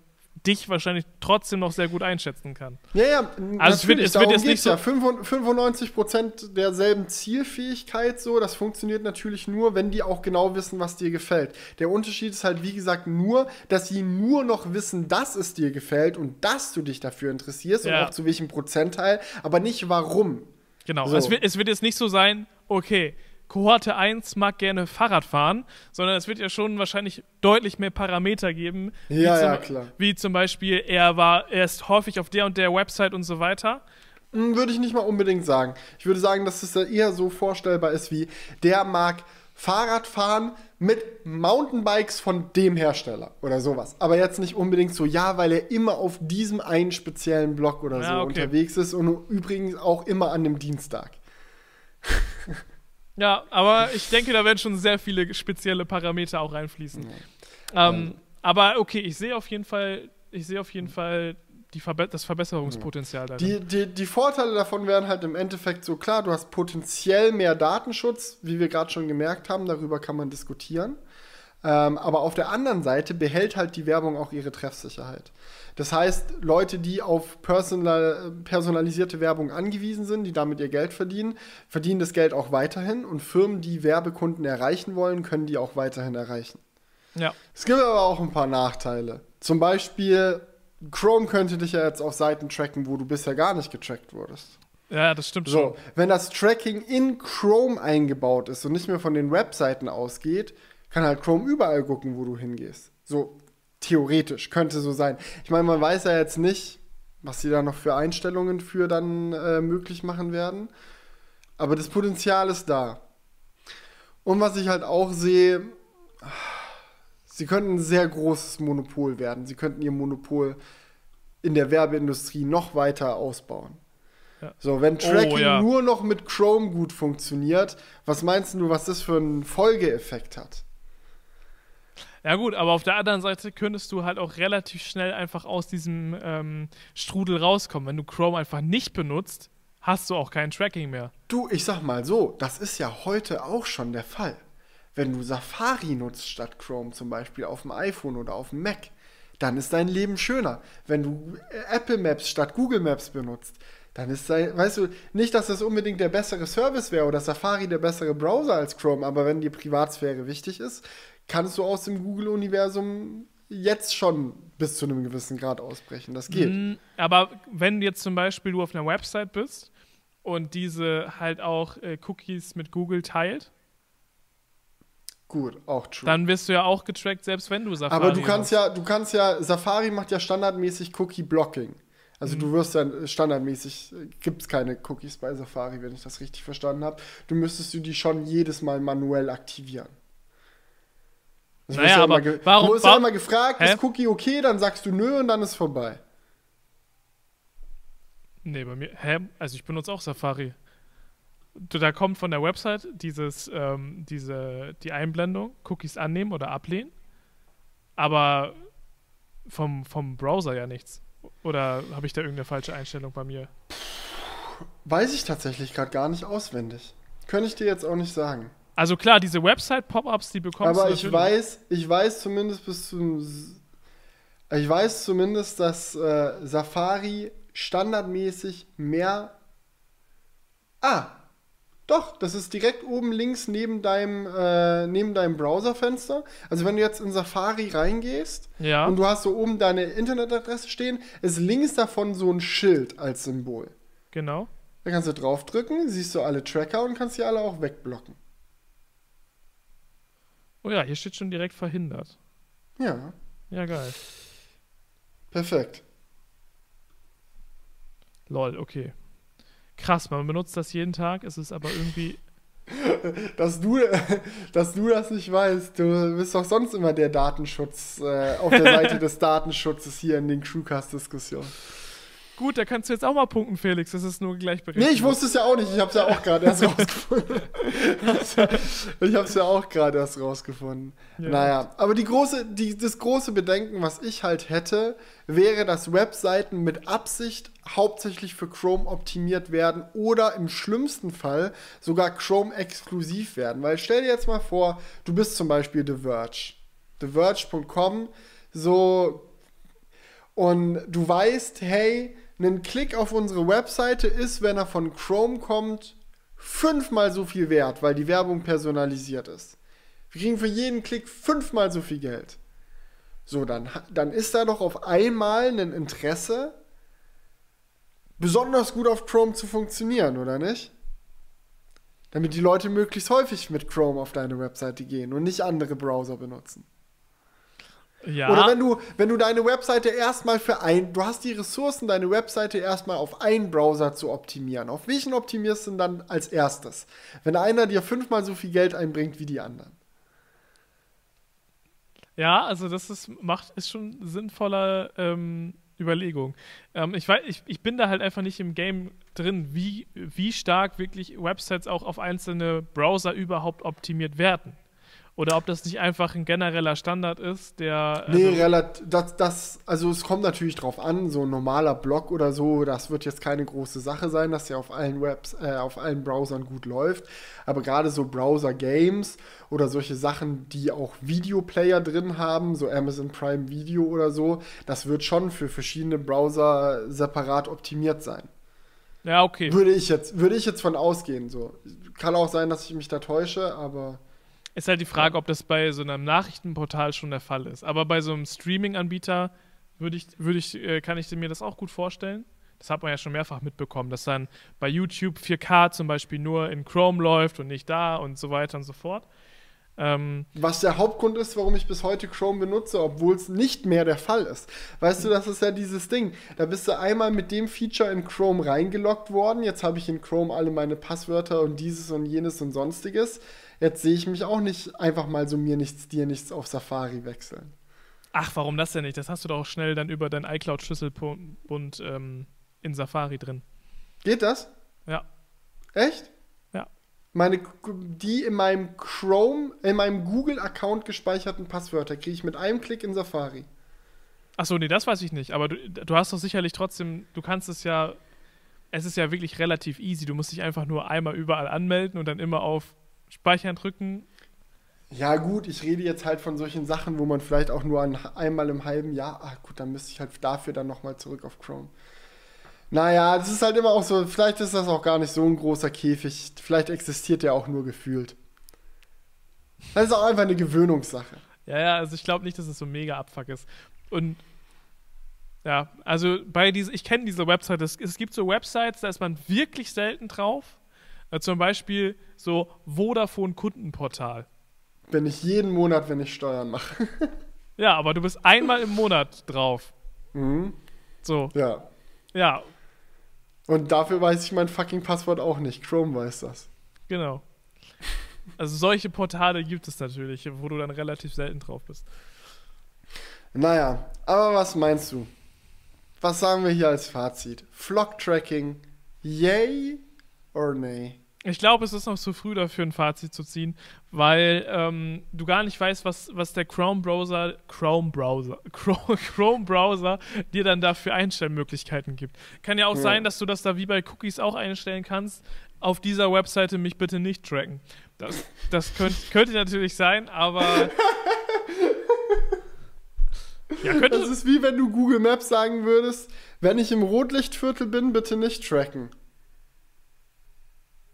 dich wahrscheinlich trotzdem noch sehr gut einschätzen kann. Ja, ja, also es wird, es wird jetzt nicht so ja. 95% derselben Zielfähigkeit so, das funktioniert natürlich nur, wenn die auch genau wissen, was dir gefällt. Der Unterschied ist halt, wie gesagt, nur, dass sie nur noch wissen, dass es dir gefällt und dass du dich dafür interessierst ja. und auch zu welchem Prozentteil, aber nicht warum. Genau, so. es, wird, es wird jetzt nicht so sein, okay, Kohorte 1 mag gerne Fahrrad fahren, sondern es wird ja schon wahrscheinlich deutlich mehr Parameter geben. Ja, zum, ja, klar. Wie zum Beispiel, er war, er ist häufig auf der und der Website und so weiter. Hm, würde ich nicht mal unbedingt sagen. Ich würde sagen, dass es eher so vorstellbar ist wie, der mag Fahrradfahren mit Mountainbikes von dem Hersteller oder sowas. Aber jetzt nicht unbedingt so, ja, weil er immer auf diesem einen speziellen Blog oder ja, so okay. unterwegs ist und übrigens auch immer an dem Dienstag. ja, aber ich denke, da werden schon sehr viele spezielle Parameter auch reinfließen. Ja. Ähm, aber okay, ich sehe auf jeden Fall, ich sehe auf jeden Fall die Verbe das Verbesserungspotenzial darin. Die, die, die Vorteile davon wären halt im Endeffekt so klar, du hast potenziell mehr Datenschutz, wie wir gerade schon gemerkt haben, darüber kann man diskutieren. Ähm, aber auf der anderen Seite behält halt die Werbung auch ihre Treffsicherheit. Das heißt, Leute, die auf personal, personalisierte Werbung angewiesen sind, die damit ihr Geld verdienen, verdienen das Geld auch weiterhin und Firmen, die Werbekunden erreichen wollen, können die auch weiterhin erreichen. Ja. Es gibt aber auch ein paar Nachteile. Zum Beispiel Chrome könnte dich ja jetzt auf Seiten tracken, wo du bisher gar nicht getrackt wurdest. Ja, das stimmt so, schon. Wenn das Tracking in Chrome eingebaut ist und nicht mehr von den Webseiten ausgeht, kann halt Chrome überall gucken, wo du hingehst. So theoretisch könnte so sein. Ich meine, man weiß ja jetzt nicht, was sie da noch für Einstellungen für dann äh, möglich machen werden. Aber das Potenzial ist da. Und was ich halt auch sehe, sie könnten ein sehr großes Monopol werden. Sie könnten ihr Monopol in der Werbeindustrie noch weiter ausbauen. Ja. So, wenn Tracking oh, ja. nur noch mit Chrome gut funktioniert, was meinst du, was das für einen Folgeeffekt hat? Ja gut, aber auf der anderen Seite könntest du halt auch relativ schnell einfach aus diesem ähm, Strudel rauskommen. Wenn du Chrome einfach nicht benutzt, hast du auch kein Tracking mehr. Du, ich sag mal so, das ist ja heute auch schon der Fall. Wenn du Safari nutzt statt Chrome zum Beispiel auf dem iPhone oder auf dem Mac, dann ist dein Leben schöner. Wenn du äh, Apple Maps statt Google Maps benutzt, dann ist dein, weißt du, nicht, dass das unbedingt der bessere Service wäre oder Safari der bessere Browser als Chrome, aber wenn dir Privatsphäre wichtig ist, kannst du aus dem Google-Universum jetzt schon bis zu einem gewissen Grad ausbrechen. Das geht. Mm, aber wenn jetzt zum Beispiel du auf einer Website bist und diese halt auch äh, Cookies mit Google teilt, Gut, auch true. Dann wirst du ja auch getrackt, selbst wenn du Safari Aber du kannst hast. ja, du kannst ja, Safari macht ja standardmäßig Cookie-Blocking. Also mhm. du wirst dann standardmäßig, gibt es keine Cookies bei Safari, wenn ich das richtig verstanden habe. Du müsstest du die schon jedes Mal manuell aktivieren. Also naja, ja aber warum? Du wirst ja immer gefragt, hä? ist Cookie okay? Dann sagst du nö und dann ist vorbei. Nee, bei mir, hä? Also ich benutze auch Safari. Da kommt von der Website dieses, ähm, diese, die Einblendung, Cookies annehmen oder ablehnen. Aber vom, vom Browser ja nichts. Oder habe ich da irgendeine falsche Einstellung bei mir? Weiß ich tatsächlich gerade gar nicht auswendig. Könnte ich dir jetzt auch nicht sagen. Also klar, diese Website-Pop-ups, die bekommst Aber du. Aber ich weiß, ich weiß zumindest bis zum. Ich weiß zumindest, dass äh, Safari standardmäßig mehr. Ah, doch, das ist direkt oben links neben deinem, äh, neben deinem Browserfenster. Also wenn du jetzt in Safari reingehst ja. und du hast so oben deine Internetadresse stehen, ist links davon so ein Schild als Symbol. Genau. Da kannst du draufdrücken, siehst du alle Tracker und kannst sie alle auch wegblocken. Oh ja, hier steht schon direkt verhindert. Ja. Ja, geil. Perfekt. Lol, okay. Krass, man benutzt das jeden Tag, es ist aber irgendwie. dass, du, dass du das nicht weißt, du bist doch sonst immer der Datenschutz äh, auf der Seite des Datenschutzes hier in den Crewcast-Diskussionen. Gut, da kannst du jetzt auch mal punkten, Felix. Das ist nur gleichberechtigt. Nee, ich wusste es ja auch nicht. Ich habe es ja auch gerade erst rausgefunden. ich habe es ja auch gerade erst rausgefunden. Ja. Naja, aber die große, die, das große Bedenken, was ich halt hätte, wäre, dass Webseiten mit Absicht hauptsächlich für Chrome optimiert werden oder im schlimmsten Fall sogar Chrome exklusiv werden. Weil stell dir jetzt mal vor, du bist zum Beispiel The Verge. TheVerge.com, so und du weißt, hey, ein Klick auf unsere Webseite ist, wenn er von Chrome kommt, fünfmal so viel wert, weil die Werbung personalisiert ist. Wir kriegen für jeden Klick fünfmal so viel Geld. So, dann, dann ist da doch auf einmal ein Interesse, besonders gut auf Chrome zu funktionieren, oder nicht? Damit die Leute möglichst häufig mit Chrome auf deine Webseite gehen und nicht andere Browser benutzen. Ja. Oder wenn du, wenn du deine Webseite erstmal für ein, du hast die Ressourcen, deine Webseite erstmal auf einen Browser zu optimieren. Auf welchen optimierst du denn dann als erstes? Wenn einer dir fünfmal so viel Geld einbringt wie die anderen. Ja, also das ist, macht, ist schon sinnvoller ähm, Überlegung. Ähm, ich, weiß, ich, ich bin da halt einfach nicht im Game drin, wie, wie stark wirklich Websites auch auf einzelne Browser überhaupt optimiert werden. Oder ob das nicht einfach ein genereller Standard ist, der. Nee, also relativ. Das, das, also es kommt natürlich drauf an, so ein normaler Blog oder so, das wird jetzt keine große Sache sein, dass der auf allen Webs, äh, auf allen Browsern gut läuft. Aber gerade so Browser-Games oder solche Sachen, die auch Videoplayer drin haben, so Amazon Prime Video oder so, das wird schon für verschiedene Browser separat optimiert sein. Ja, okay. Würde ich jetzt, würde ich jetzt von ausgehen. So. Kann auch sein, dass ich mich da täusche, aber. Ist halt die Frage, ob das bei so einem Nachrichtenportal schon der Fall ist. Aber bei so einem Streaming-Anbieter würde ich, würde ich, äh, kann ich mir das auch gut vorstellen. Das hat man ja schon mehrfach mitbekommen, dass dann bei YouTube 4K zum Beispiel nur in Chrome läuft und nicht da und so weiter und so fort. Ähm, Was der Hauptgrund ist, warum ich bis heute Chrome benutze, obwohl es nicht mehr der Fall ist. Weißt du, das ist ja dieses Ding. Da bist du einmal mit dem Feature in Chrome reingeloggt worden. Jetzt habe ich in Chrome alle meine Passwörter und dieses und jenes und sonstiges. Jetzt sehe ich mich auch nicht einfach mal so mir nichts, dir nichts auf Safari wechseln. ach, warum das denn nicht? Das hast du doch auch schnell dann über deinen iCloud-Schlüsselbund ähm, in Safari drin. Geht das? Ja. Echt? Ja. Meine, die in meinem Chrome, in meinem Google-Account gespeicherten Passwörter kriege ich mit einem Klick in Safari. Achso, nee, das weiß ich nicht. Aber du, du hast doch sicherlich trotzdem, du kannst es ja, es ist ja wirklich relativ easy. Du musst dich einfach nur einmal überall anmelden und dann immer auf Speichern drücken. Ja, gut, ich rede jetzt halt von solchen Sachen, wo man vielleicht auch nur ein, einmal im halben Jahr, ah gut, dann müsste ich halt dafür dann nochmal zurück auf Chrome. Naja, das ist halt immer auch so, vielleicht ist das auch gar nicht so ein großer Käfig, vielleicht existiert der auch nur gefühlt. Das ist auch einfach eine Gewöhnungssache. Ja, ja, also ich glaube nicht, dass es so mega Abfuck ist. Und ja, also bei diese, ich kenne diese Website, es, es gibt so Websites, da ist man wirklich selten drauf. Äh, zum Beispiel so Vodafone Kundenportal. Bin ich jeden Monat, wenn ich Steuern mache. Ja, aber du bist einmal im Monat drauf. mhm. So, Ja. ja, Und dafür weiß ich mein fucking Passwort auch nicht. Chrome weiß das. genau. Also solche Portale gibt es natürlich, wo du dann relativ selten drauf bist. Naja, aber was meinst du? Was sagen wir hier als Fazit? Flock-Tracking, yay or nay? Ich glaube, es ist noch zu früh dafür, ein Fazit zu ziehen, weil ähm, du gar nicht weißt, was, was der Chrome-Browser, Chrome-Browser, Chrome- Chrome-Browser dir dann da für Einstellmöglichkeiten gibt. Kann ja auch Ja. sein, dass du das da wie bei Cookies auch einstellen kannst. Auf dieser Webseite mich bitte nicht tracken. Das, das könnt, könnte natürlich sein, aber. ja, könnte. Das ist wie wenn du Google Maps sagen würdest, wenn ich im Rotlichtviertel bin, bitte nicht tracken.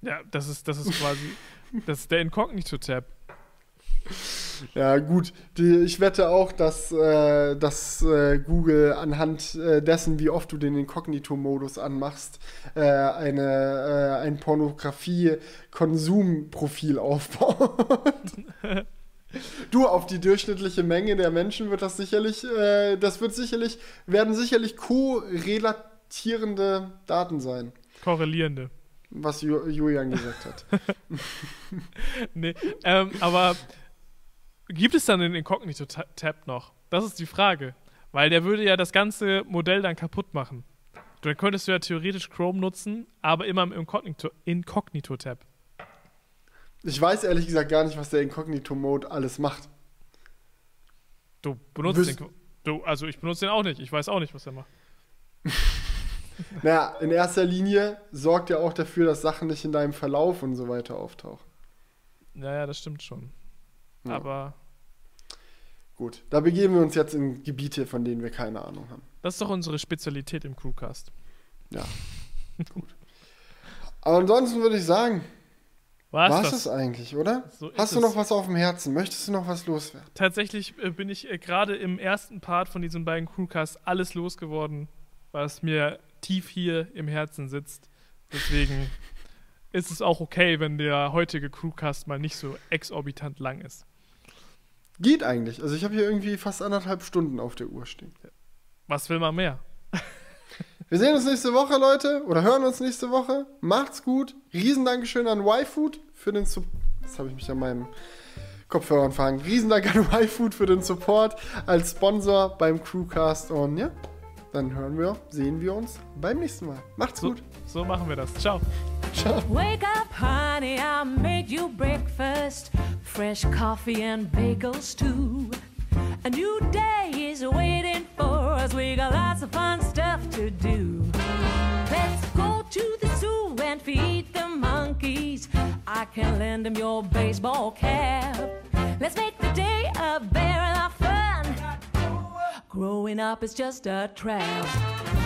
Ja, das ist, das ist quasi. Das ist der Incognito-Tab. Ja, gut. Die, ich wette auch, dass, äh, dass äh, Google anhand äh, dessen, wie oft du den Inkognito-Modus anmachst, äh, eine, äh, ein Pornografie-Konsumprofil aufbaut. du, auf die durchschnittliche Menge der Menschen wird das sicherlich, äh, das wird sicherlich, werden sicherlich korrelatierende Daten sein, Korrelierende. Was Ju Julian gesagt hat. Nee, ähm, aber gibt es dann den Incognito-Tab noch? Das ist die Frage. Weil der würde ja das ganze Modell dann kaputt machen. Dann könntest du ja theoretisch Chrome nutzen, aber immer im Incognito-Tab. Ich weiß ehrlich gesagt gar nicht, was der Inkognito-Mode alles macht. du benutzt Wüs- den. Du, also ich benutze den auch nicht. Ich weiß auch nicht, was er macht. Naja, in erster Linie sorgt er auch dafür, dass Sachen nicht in deinem Verlauf und so weiter auftauchen. Naja, das stimmt schon. Ja. Aber Gut, da begeben wir uns jetzt in Gebiete, von denen wir keine Ahnung haben. das ist doch unsere Spezialität im Crewcast. Ja, gut. Aber ansonsten würde ich sagen, Was war das? es eigentlich, oder? So Hast du es. noch was auf dem Herzen? Möchtest du noch was loswerden? Tatsächlich äh, bin ich äh, gerade im ersten Part von diesen beiden Crewcasts alles losgeworden, was mir tief hier im Herzen sitzt. Deswegen ist es auch okay, wenn der heutige Crewcast mal nicht so exorbitant lang ist. Geht eigentlich. Also ich habe hier irgendwie fast anderthalb Stunden auf der Uhr stehen. Was will man mehr? Wir sehen uns nächste Woche, Leute. Oder hören uns nächste Woche. Macht's gut. Riesendankeschön an YFood für den Support. Jetzt habe ich mich an meinem Kopfhörern verhangen. Riesendank an YFood für den Support als Sponsor beim Crewcast. Und ja, dann hören wir, sehen wir uns beim nächsten Mal. Macht's So, gut. so machen wir das. Ciao. Ciao. Wake up, honey, I made you breakfast. Fresh coffee and bagels, too. A new day is waiting for us. We got lots of fun stuff to do. Let's go to the zoo and feed the monkeys. I can lend them your baseball cap. Let's make the day a bear of fun. Growing up is just a trap.